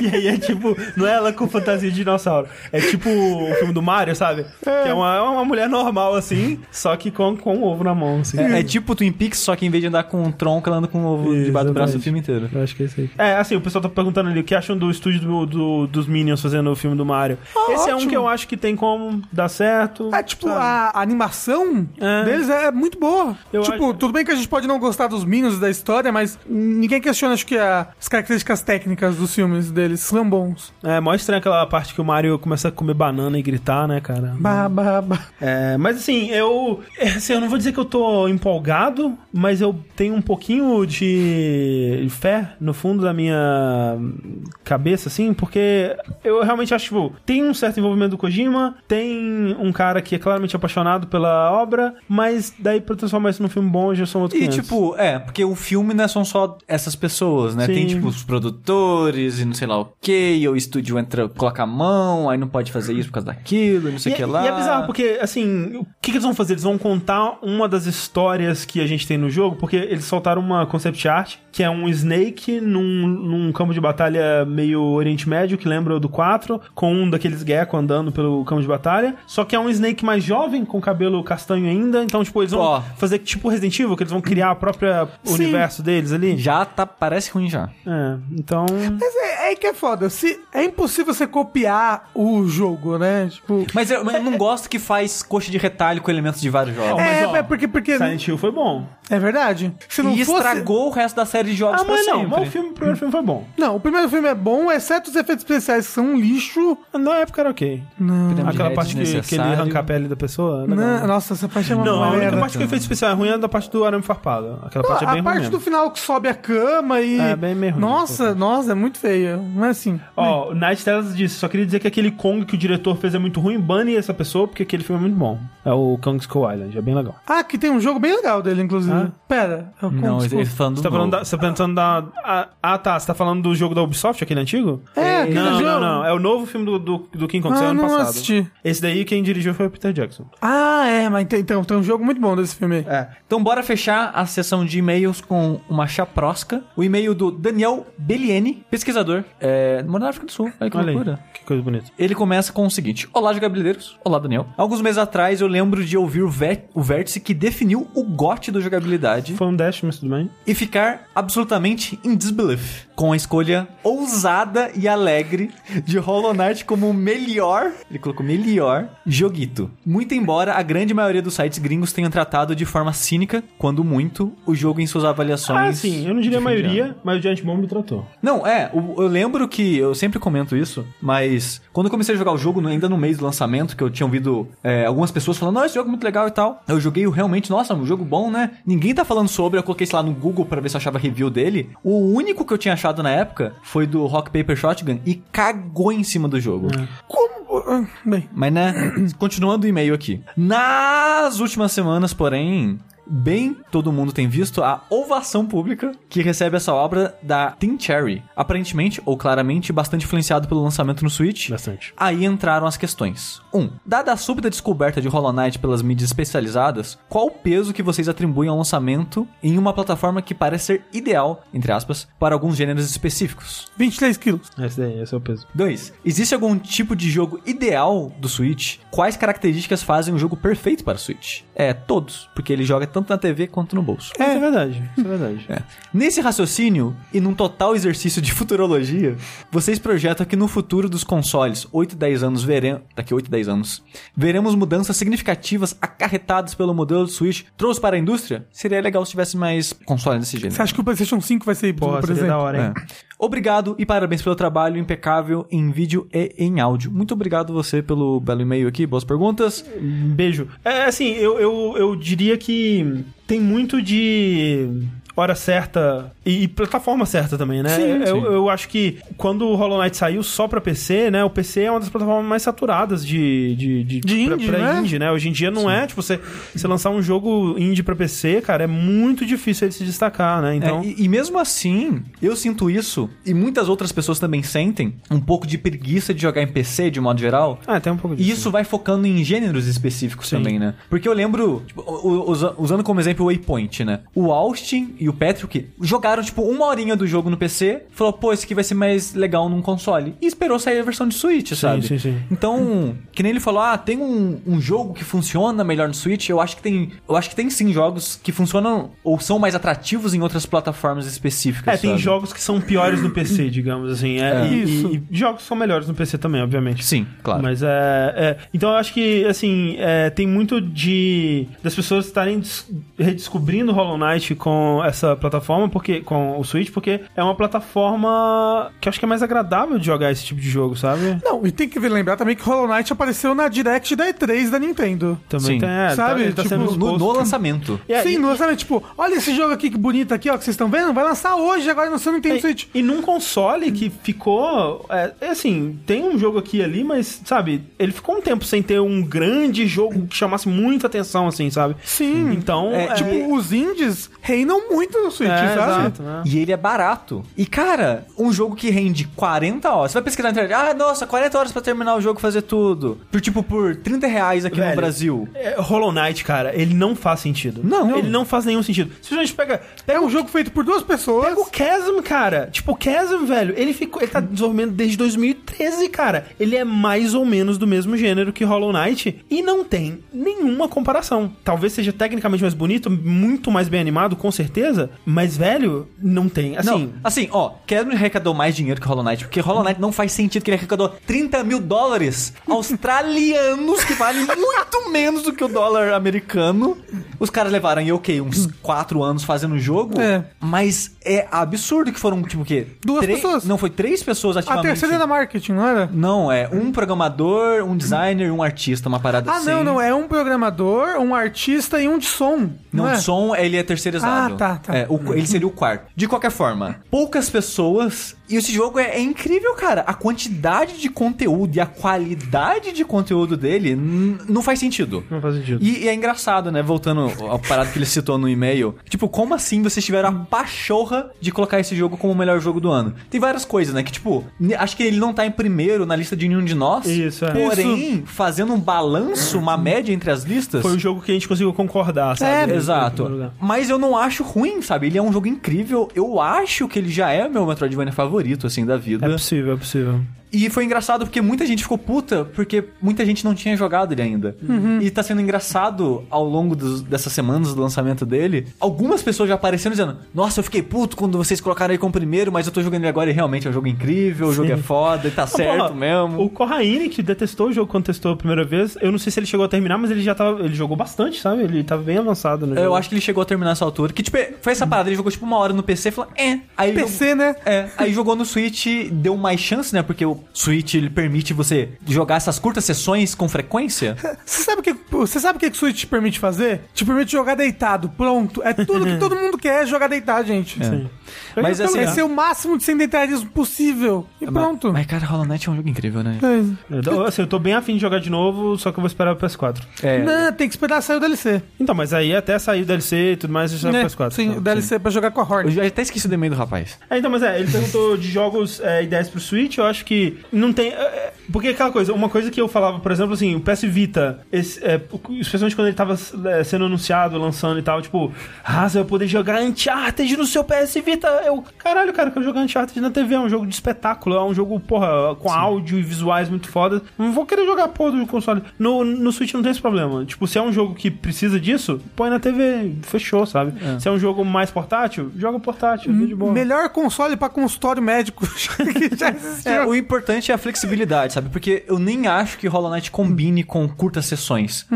E aí é tipo, não é ela com fantasia de dinossauro. É tipo o filme do Mario, sabe? Que é uma, é uma mulher normal, assim, só que com, com um ovo na mão, assim.
É, é tipo Twin Peaks, só que em vez de andar com um tronco, ela anda com um ovo debaixo do braço o filme inteiro.
Eu acho que é isso aí. É, assim, o pessoal tá perguntando ali o que acham do estúdio do, do- dos Minions fazendo o filme do Mario.
Ah,
Esse é um
ótimo.
que eu acho que tem como dar certo.
É, tipo,
sabe?
a animação
É.
deles é muito boa.
Eu
tipo,
acho-
tudo bem que a gente pode não gostar dos Minions e da história, mas ninguém questiona, acho que a- as características técnicas dos filmes deles são bons.
É, mó estranho aquela parte que o Mario começa a comer banana e gritar, né, cara?
Bah, bah, bah.
É, mas assim, eu. é, assim, eu não vou dizer que eu tô empolgado, mas eu tenho um pouquinho de fé no fundo da minha cabeça, assim, porque eu realmente acho, tipo, tem um certo envolvimento do Kojima, tem um cara que é claramente apaixonado pela obra, mas daí pra transformar isso num filme bom já são outros
E
500.
tipo, é, porque o filme não é são só essas pessoas, né?
Sim.
Tem tipo os produtores e não sei lá o que, e o estúdio entra, coloca a mão, aí não pode fazer isso por causa daquilo, e não sei o que
é-
lá.
e é bizarro, porque, assim, o que, que eles vão fazer? Eles vão contar uma das histórias que a gente tem no jogo, porque eles soltaram uma concept art, que é um Snake num, num campo de batalha meio Oriente Médio, que lembra do 4, com um daqueles gecko andando pelo campo de batalha, só que é um Snake mais jovem, com cabelo castanho ainda, então, tipo, eles vão fazer tipo Resident Evil, que eles vão criar a própria
Sim.
universo deles ali.
Já tá, parece ruim já.
É, então...
Mas é, é aí que é foda. Se, é impossível você copiar o jogo, né? Tipo.
Mas eu, eu não gosto que faz coxa de retalho com elementos de vários jogos.
mas,
é,
ó,
é porque. porque
Silent Hill foi bom.
é verdade. Se não
e
fosse.
estragou o resto da série de jogos
Ah,
pra
mas não,
sempre.
mas o, filme, o primeiro filme foi bom.
Não, o primeiro filme é bom, exceto os efeitos especiais que são um lixo.
Na época era ok.
Não.
Aquela parte que, que ele arranca a pele da pessoa. é.
Não, nossa, essa parte é uma
Não, a única
merda.
parte que o efeito especial é ruim é da parte do arame farpado. Aquela parte é
a
bem ruim
parte
mesmo.
do final que sobe a cama e.
É, bem meio ruim.
Nossa, nossa, é muito feia. Não é assim.
Ó, o Night Tales disse, só queria dizer que aquele Kong que o diretor fez é muito ruim, bane essa pessoa, porque aquele filme é muito bom. É o Kong Skull Island, é bem legal.
Ah, que tem um jogo bem legal dele, inclusive.
Ah?
Pera, é o
Não,
Kong
ele
Skull.
ele falando
Você
do
tá falando
novo.
da, você tá pensando da... Ah, tá, você tá falando do jogo da Ubisoft, aquele antigo?
É, aquele
Não,
jogo.
não, não, é o novo filme do, do, do King Kong, saiu
Ah,
ano
não
passado.
assisti.
Esse daí quem dirigiu foi o Peter Jackson.
Ah, é, mas tem, então, tem um jogo muito bom desse filme.
É.
Então bora fechar a sessão de e-mails com uma chaprosca. O e-mail do Daniel Bellieni, pesquisador, é, mora na África do Sul. Olha que
Olha
loucura.
aí, que coisa bonita.
Ele começa com o seguinte: Olá, jogabilideiros. Olá, Daniel. Alguns meses atrás eu lembro de ouvir o, vé- o vértice que definiu o gote do jogabilidade
Foi um dash, mas tudo bem.
e ficar absolutamente in disbelief com a escolha ousada e alegre de Hollow Knight como o melhor, ele colocou melhor, joguito. Muito embora a grande maioria dos sites gringos tenham tratado de forma cínica, quando muito, o jogo em suas avaliações.
Ah, sim, eu não diria a maioria, mas o Giant Bomb tratou.
Não, é, o- eu lembro que eu sempre comento isso, mas quando eu comecei a jogar o jogo, ainda no mês do lançamento, que eu tinha ouvido é, algumas pessoas falando, não, esse jogo é muito legal e tal. Eu joguei realmente, nossa, um jogo bom, né? Ninguém tá falando sobre, eu coloquei isso lá no Google pra ver se eu achava review dele. O único que eu tinha achado na época foi do Rock Paper Shotgun e cagou em cima do jogo.
Como? ah, Bem,
Mas né, continuando o e-mail aqui. Nas últimas semanas, porém, bem todo mundo tem visto a ovação pública que recebe essa obra da Team Cherry. Aparentemente, ou claramente, bastante influenciado pelo lançamento no Switch.
Bastante.
Aí entraram as questões. 1. Um, dada a súbita descoberta de Hollow Knight pelas mídias especializadas, qual o peso que vocês atribuem ao lançamento em uma plataforma que parece ser ideal, entre aspas, para alguns gêneros específicos?
23 quilos.
Esse daí, esse é o peso.
2. Existe algum tipo de jogo ideal do Switch? Quais características fazem um jogo perfeito para o Switch? É, todos, porque ele joga tanto na TV quanto no bolso.
É, isso é verdade. Isso é verdade.
É. Nesse raciocínio e num total exercício de futurologia, vocês projetam que no futuro dos consoles, 8 e 10 anos veremos, daqui a 8 e 10 anos, veremos mudanças significativas acarretadas pelo modelo do Switch trouxe para a indústria? Seria legal se tivesse mais consoles desse gênero.
Você acha que o PlayStation 5 vai ser híbrido,
Pô,
por exemplo?
da hora, hein?
É. Obrigado e parabéns pelo trabalho impecável em vídeo e em áudio. Muito obrigado você pelo belo e-mail aqui, boas perguntas.
Beijo. É, assim, eu, eu, eu diria que tem muito de hora certa e, e plataforma certa também, né?
Sim,
eu,
sim.
eu acho que quando o Hollow Knight saiu só pra PC, né? O PC é uma das plataformas mais saturadas de, de, de,
De
pra,
indie,
pra
né?
indie, né? Hoje em dia não é, tipo, você, você lançar um jogo indie pra PC, cara, é muito difícil ele se destacar, né? Então.
É, e, e mesmo assim, eu sinto isso, e muitas outras pessoas também sentem, um pouco de preguiça de jogar em PC, de modo geral.
Ah, tem um pouco disso.
E isso vai focando em gêneros específicos
Sim.
também, né? Porque eu lembro, tipo, usando como exemplo o Waypoint, né? O Austin e o Patrick jogaram, tipo, uma horinha do jogo no PC, falou, pô, esse aqui vai ser mais legal num console. E esperou sair a versão de Switch, sabe?
sim, sim.
Então, que nem ele falou, ah, tem um, um jogo que funciona melhor no Switch. Eu acho que tem. Eu acho que tem sim jogos que funcionam ou são mais atrativos em outras plataformas específicas.
É, tem
sabe?
jogos que são piores no PC, digamos assim. É,
É.
E,
Isso.
e- e jogos que são melhores no PC também, obviamente.
Sim, claro.
Mas é, é, Então eu acho que, assim, é, tem muito de. das pessoas estarem des- redescobrindo Hollow Knight com essa plataforma, porque. com o Switch, porque é uma plataforma que eu acho que é mais agradável de jogar esse tipo de jogo, sabe?
Não, e tem que lembrar também que Hollow Knight apareceu na Direct da E3 da Nintendo.
Também
Sim.
tem. É,
Sabe,
tá, tá
tipo,
no, no lançamento.
É,
Sim,
e-
no lançamento, tipo, olha esse jogo aqui que bonito aqui, ó, que vocês estão vendo, vai lançar hoje, agora no seu Nintendo
E,
Switch.
e num console que ficou. É, é assim, tem um jogo aqui e ali, mas, sabe, ele ficou um tempo sem ter um grande jogo que chamasse muita atenção, assim, sabe?
Sim.
Então.
É,
Tipo, os indies reinam muito no Switch,
é,
sabe?
exato, né?
E ele é barato. E, cara, um jogo que rende 40 horas. Você vai pesquisar na internet. Ah, nossa, 40 horas pra terminar o jogo e fazer tudo. Por, tipo, por 30 reais aqui no
Velho,
Brasil.
É, Hollow Knight, cara, ele não faz sentido.
Não.
Ele não faz nenhum sentido. Se a gente pega. Pega
É um jogo feito por duas pessoas.
Pega o Chasm, cara. Tipo, o Chasm, velho, ele ficou. Ele tá desenvolvendo desde 2013, cara. Ele é mais ou menos do mesmo gênero que Hollow Knight. E não tem nenhuma comparação. Talvez seja tecnicamente mais bonito, muito mais bem animado, com certeza. Mas, velho, não tem. Assim.
Não, assim, ó, Kevin arrecadou mais dinheiro que Hollow Knight, porque Hollow Knight não faz sentido que ele arrecadou 30 mil dólares australianos, que valem muito menos do que o dólar americano. Os caras levaram aí, ok, uns 4 anos fazendo o jogo,
É.
mas é absurdo que foram, tipo, o quê?
Duas
Três-
pessoas.
Não, foi três pessoas
A
ativamente.
terceira era marketing, não era?
Não, é um programador, um designer e um artista, uma parada
Ah,
assim.
não, não. É um programador, um artista e um de som.
Não,
é?
o som, ele é terceirizado.
Ah, tá, tá.
É, o- ele seria o quarto. De qualquer forma, poucas pessoas. E esse jogo é, é incrível, cara. A quantidade de conteúdo e a qualidade de conteúdo dele não faz sentido.
Não faz sentido.
E, e é engraçado, né? Voltando ao parado que ele citou no e-mail. Tipo, como assim vocês tiveram a pachorra de colocar esse jogo como o melhor jogo do ano? Tem várias coisas, né? Que, tipo, acho que ele não tá em primeiro na lista de nenhum de nós.
Isso, é.
Porém, fazendo um balanço, uma média entre as listas.
Foi o jogo que a gente conseguiu concordar, sabe?
É, exato. Mas eu não acho ruim, sabe? Ele é um jogo incrível. Eu acho que ele já é meu Metroidvania favorito, assim, da vida.
É possível, é possível.
E foi engraçado porque muita gente ficou puta, porque muita gente não tinha jogado ele ainda. E tá sendo engraçado ao longo dos- dessas semanas do lançamento dele. Algumas pessoas já apareceram dizendo: Nossa, eu fiquei puto quando vocês colocaram ele como primeiro, mas eu tô jogando ele agora e realmente é um jogo incrível, o jogo é foda, e tá certo
porra,
mesmo.
O Corraine, que detestou o jogo quando testou a primeira vez, eu não sei se ele chegou a terminar, mas ele já tava. Ele jogou bastante, sabe? Ele tava bem avançado no jogo.
Eu acho que ele chegou a terminar essa altura. Que, tipo, foi essa parada. Ele jogou, tipo, uma hora no PC e falou, é. Aí
PC, né?
É, aí jogou no Switch, deu mais chance, né? Porque o Switch ele permite você jogar essas curtas sessões com frequência.
Você sabe o que Você sabe o que que o Switch te permite fazer? Te permite jogar deitado, pronto. É tudo que todo mundo quer, é jogar deitado, gente.
Sim.
Mas
Eu-
assim,
É
É.
ser o máximo de sedentarismo possível. E pronto.
Mas, cara, Hollow Knight é um jogo incrível, né?
É.
eu, tô- assim, eu tô bem afim de jogar de novo, só que eu vou esperar o PS4.
É.
Não, tem que esperar sair o DLC.
Então, mas aí até sair o DLC e tudo mais, já é o PS4.
Sim,
então,
o DLC pra jogar com a
Eu
Horde.
já até esqueci do e-mail do rapaz.
É, então, mas é, ele perguntou de jogos, é, ideias pro Switch, eu acho que não tem... é, é, porque aquela coisa, uma coisa que eu falava, por exemplo, assim, o PS Vita, esse, é, especialmente quando ele tava é, sendo anunciado, lançando e tal, tipo, ah, você vai poder jogar Uncharted no seu PS Vita. Eu, caralho, cara, eu quero jogar Uncharted na TV, é um jogo de espetáculo, é um jogo, porra, com áudio e visuais muito foda. Não vou querer jogar porra do console. No, no Switch não tem esse problema. Tipo, se é um jogo que precisa disso, põe na TV, fechou, sabe? Se é um jogo mais portátil, joga portátil, tá de boa.
Melhor console pra consultório médico que já existiu.
É, o importante é a flexibilidade, sabe? Porque eu nem acho que Hollow Knight combine com curtas sessões.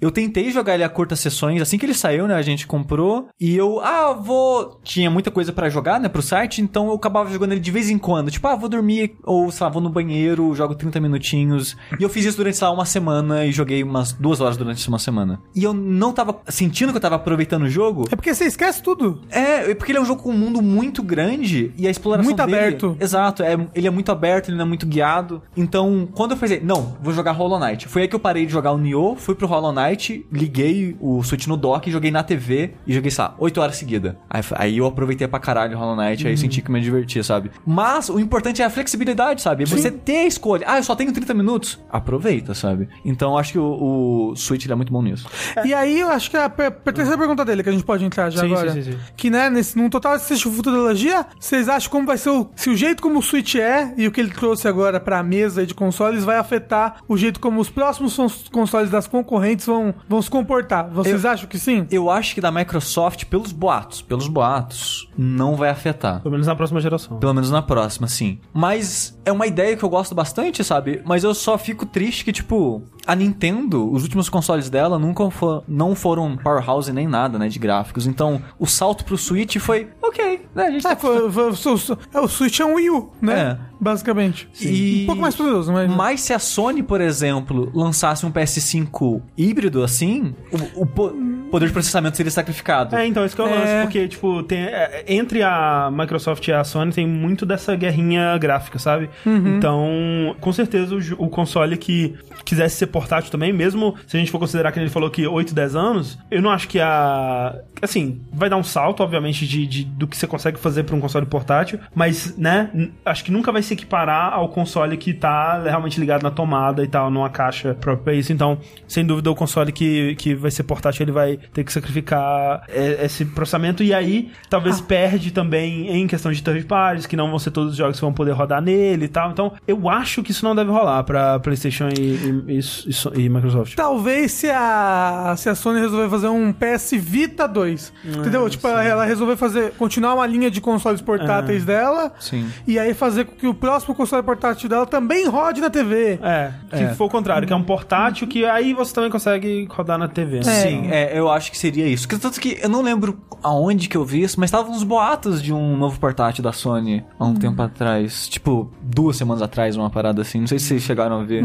Eu tentei jogar ele a curtas sessões, assim que ele saiu, né? A gente comprou. E eu, ah, vou. Tinha muita coisa pra jogar, né? Pro site, então eu acabava jogando ele de vez em quando. Tipo, ah, vou dormir, ou sei lá, vou no banheiro, jogo 30 minutinhos. E eu fiz isso durante, sei lá, uma semana e joguei umas duas horas durante uma semana. E eu não tava sentindo que eu tava aproveitando o jogo.
É porque você esquece tudo.
É, é porque ele é um jogo com um mundo muito grande e a exploração
Muito
dele-
aberto.
Exato, é, ele é muito aberto, ele não é muito guiado. Então, quando eu pensei, não, vou jogar Hollow Knight. Foi aí que eu parei de jogar o Nioh, fui pro Hollow Knight, liguei o Switch no dock, joguei na TV e joguei, sei lá, 8 horas seguidas. Aí, aí eu aproveitei pra caralho o Hollow Knight,
Uhum.
aí senti que me divertia, sabe? Mas o importante é a flexibilidade, sabe? Você ter a escolha. Ah, eu só tenho 30 minutos. Aproveita, sabe? Então, eu acho que o, o Switch ele é muito bom nisso.
E aí eu acho que é a, per- terceira pergunta dele, que a gente pode entrar já
Sim,
agora.
sim, sim, sim.
Que, né, nesse, num total de futurologia, vocês acham como vai ser o. Se o jeito como o Switch é e o que ele trouxe agora pra mesa de consoles vai afetar o jeito como os próximos cons- consoles das concorrentes vão, vão se comportar? Vocês acham que sim?
Eu acho que da Microsoft, pelos boatos, pelos boatos, não vai afetar.
Pelo menos na próxima geração.
Pelo menos na próxima, sim. Mas é uma ideia que eu gosto bastante, sabe? Mas eu só fico triste que, tipo, a Nintendo, os últimos consoles dela nunca for, não foram powerhouse nem nada, né, de gráficos. Então, o salto pro Switch foi, ok, né, a gente
É,
tá
foi, foi- foi- foi- o Switch é um Wii U, né?
É.
Basicamente.
E-
Um pouco mais poderoso, mas.
Mas se a Sony, por exemplo, lançasse um PS5 híbrido assim, o, o po- poder de processamento seria sacrificado.
É, então, isso que o
É.
lance, porque, tipo, tem, é, entre a Microsoft e a Sony tem muito dessa guerrinha gráfica, sabe? Então, com certeza, o, o console que quisesse ser portátil também, mesmo se a gente for considerar que ele falou que 8, 10 anos, eu não acho que a... Assim, vai dar um salto, obviamente, de, de- do que você consegue fazer pra um console portátil, mas, né, acho que nunca vai se equiparar ao console que tá realmente ligado na tomada e tal, numa caixa própria pra isso. Então, sem dúvida, o console que, que vai ser portátil, ele vai ter que sacrificar esse processamento. E aí, talvez perde também em questão de third parties, que não vão ser todos os jogos que vão poder rodar nele e tal. Então, eu acho que isso não deve rolar pra PlayStation e, e- e- e e Microsoft.
Talvez se a, se a Sony resolver fazer um PS Vita 2. entendeu? Tipo, ela, ela resolver fazer, continuar uma linha de consoles portáteis dela.
Sim.
E aí fazer com que o próximo console portátil dela também rode na TV.
É, que
É.
for o contrário, que é um portátil que aí você também consegue rodar na TV. né?
Sim, é, eu acho que seria isso. Que- Tanto que eu não lembro aonde que eu vi isso, mas estavam uns boatos de um novo portátil da Sony há um tempo atrás. Tipo, duas semanas atrás, uma parada assim. Não sei se vocês chegaram a ver.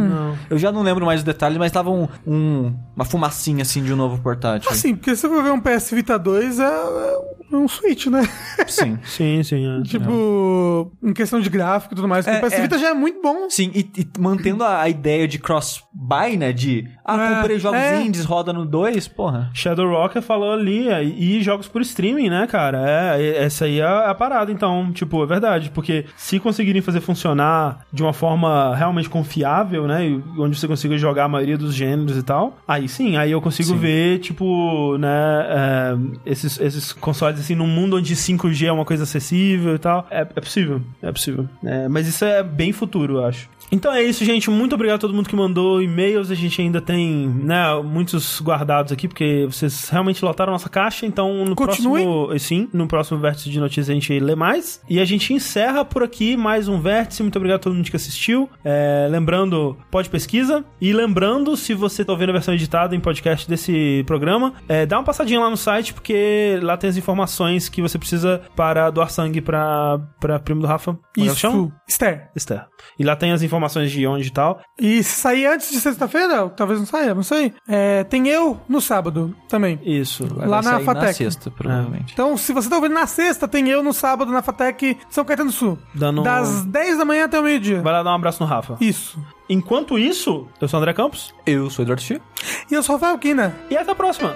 Eu já não lembro mais os detalhes, mas tava um, um- uma fumacinha assim de um novo portátil.
Assim, porque se você for ver um PS Vita 2, é, é um Switch, né?
Sim.
Sim, sim. é.
tipo, em questão de gráfico e tudo mais. Porque
É,
o PS
é.
Vita já é muito bom.
Sim, e, e mantendo a, a ideia de cross-buy, né? De, ah,
É,
comprei jogos
é.
indies, roda no 2, porra.
Shadow Rocker falou ali, é, e jogos por streaming, né, cara? É, essa aí é a parada, então, tipo, é verdade, porque se conseguirem fazer funcionar de uma forma realmente confiável, né, onde você consiga jogar a maioria dos gêneros e tal, aí sim, aí eu consigo
Sim.
ver, tipo, né, é, esses, esses consoles, assim, num mundo onde 5G é uma coisa acessível e tal, é, é possível, é possível. É, mas isso é bem futuro, eu acho. Então é isso, gente. Muito obrigado a todo mundo que mandou e-mails. A gente ainda tem, né, muitos guardados aqui, porque vocês realmente lotaram a nossa caixa. Então, no
Continuem.
próximo. Sim, no próximo vértice de notícias a gente lê mais. E a gente encerra por aqui mais um vértice. Muito obrigado a todo mundo que assistiu. É, lembrando, pode pesquisa. E lembrando, se você tá ouvindo a versão editada em podcast desse programa, é, dá uma passadinha lá no site, porque lá tem as informações que você precisa para doar sangue pra primo do Rafa. É?
Isso. Esther.
Esther. E lá tem as informações de onde e tal.
E se sair antes de sexta-feira, talvez não saia, não sei. É, tem eu no sábado também.
Isso.
Vai
Lá na
sair
Fatec.
na sexta, provavelmente.
Então, se você tá ouvindo na sexta, tem eu no sábado na Fatec São Caetano do Sul.
Dando-
Das 10 da manhã até o meio-dia.
Vai lá dar um abraço no Rafa.
Isso.
Enquanto isso, eu sou o André Campos.
Eu sou o Eduardo Chi.
E eu sou o Rafael Kina.
E até a próxima.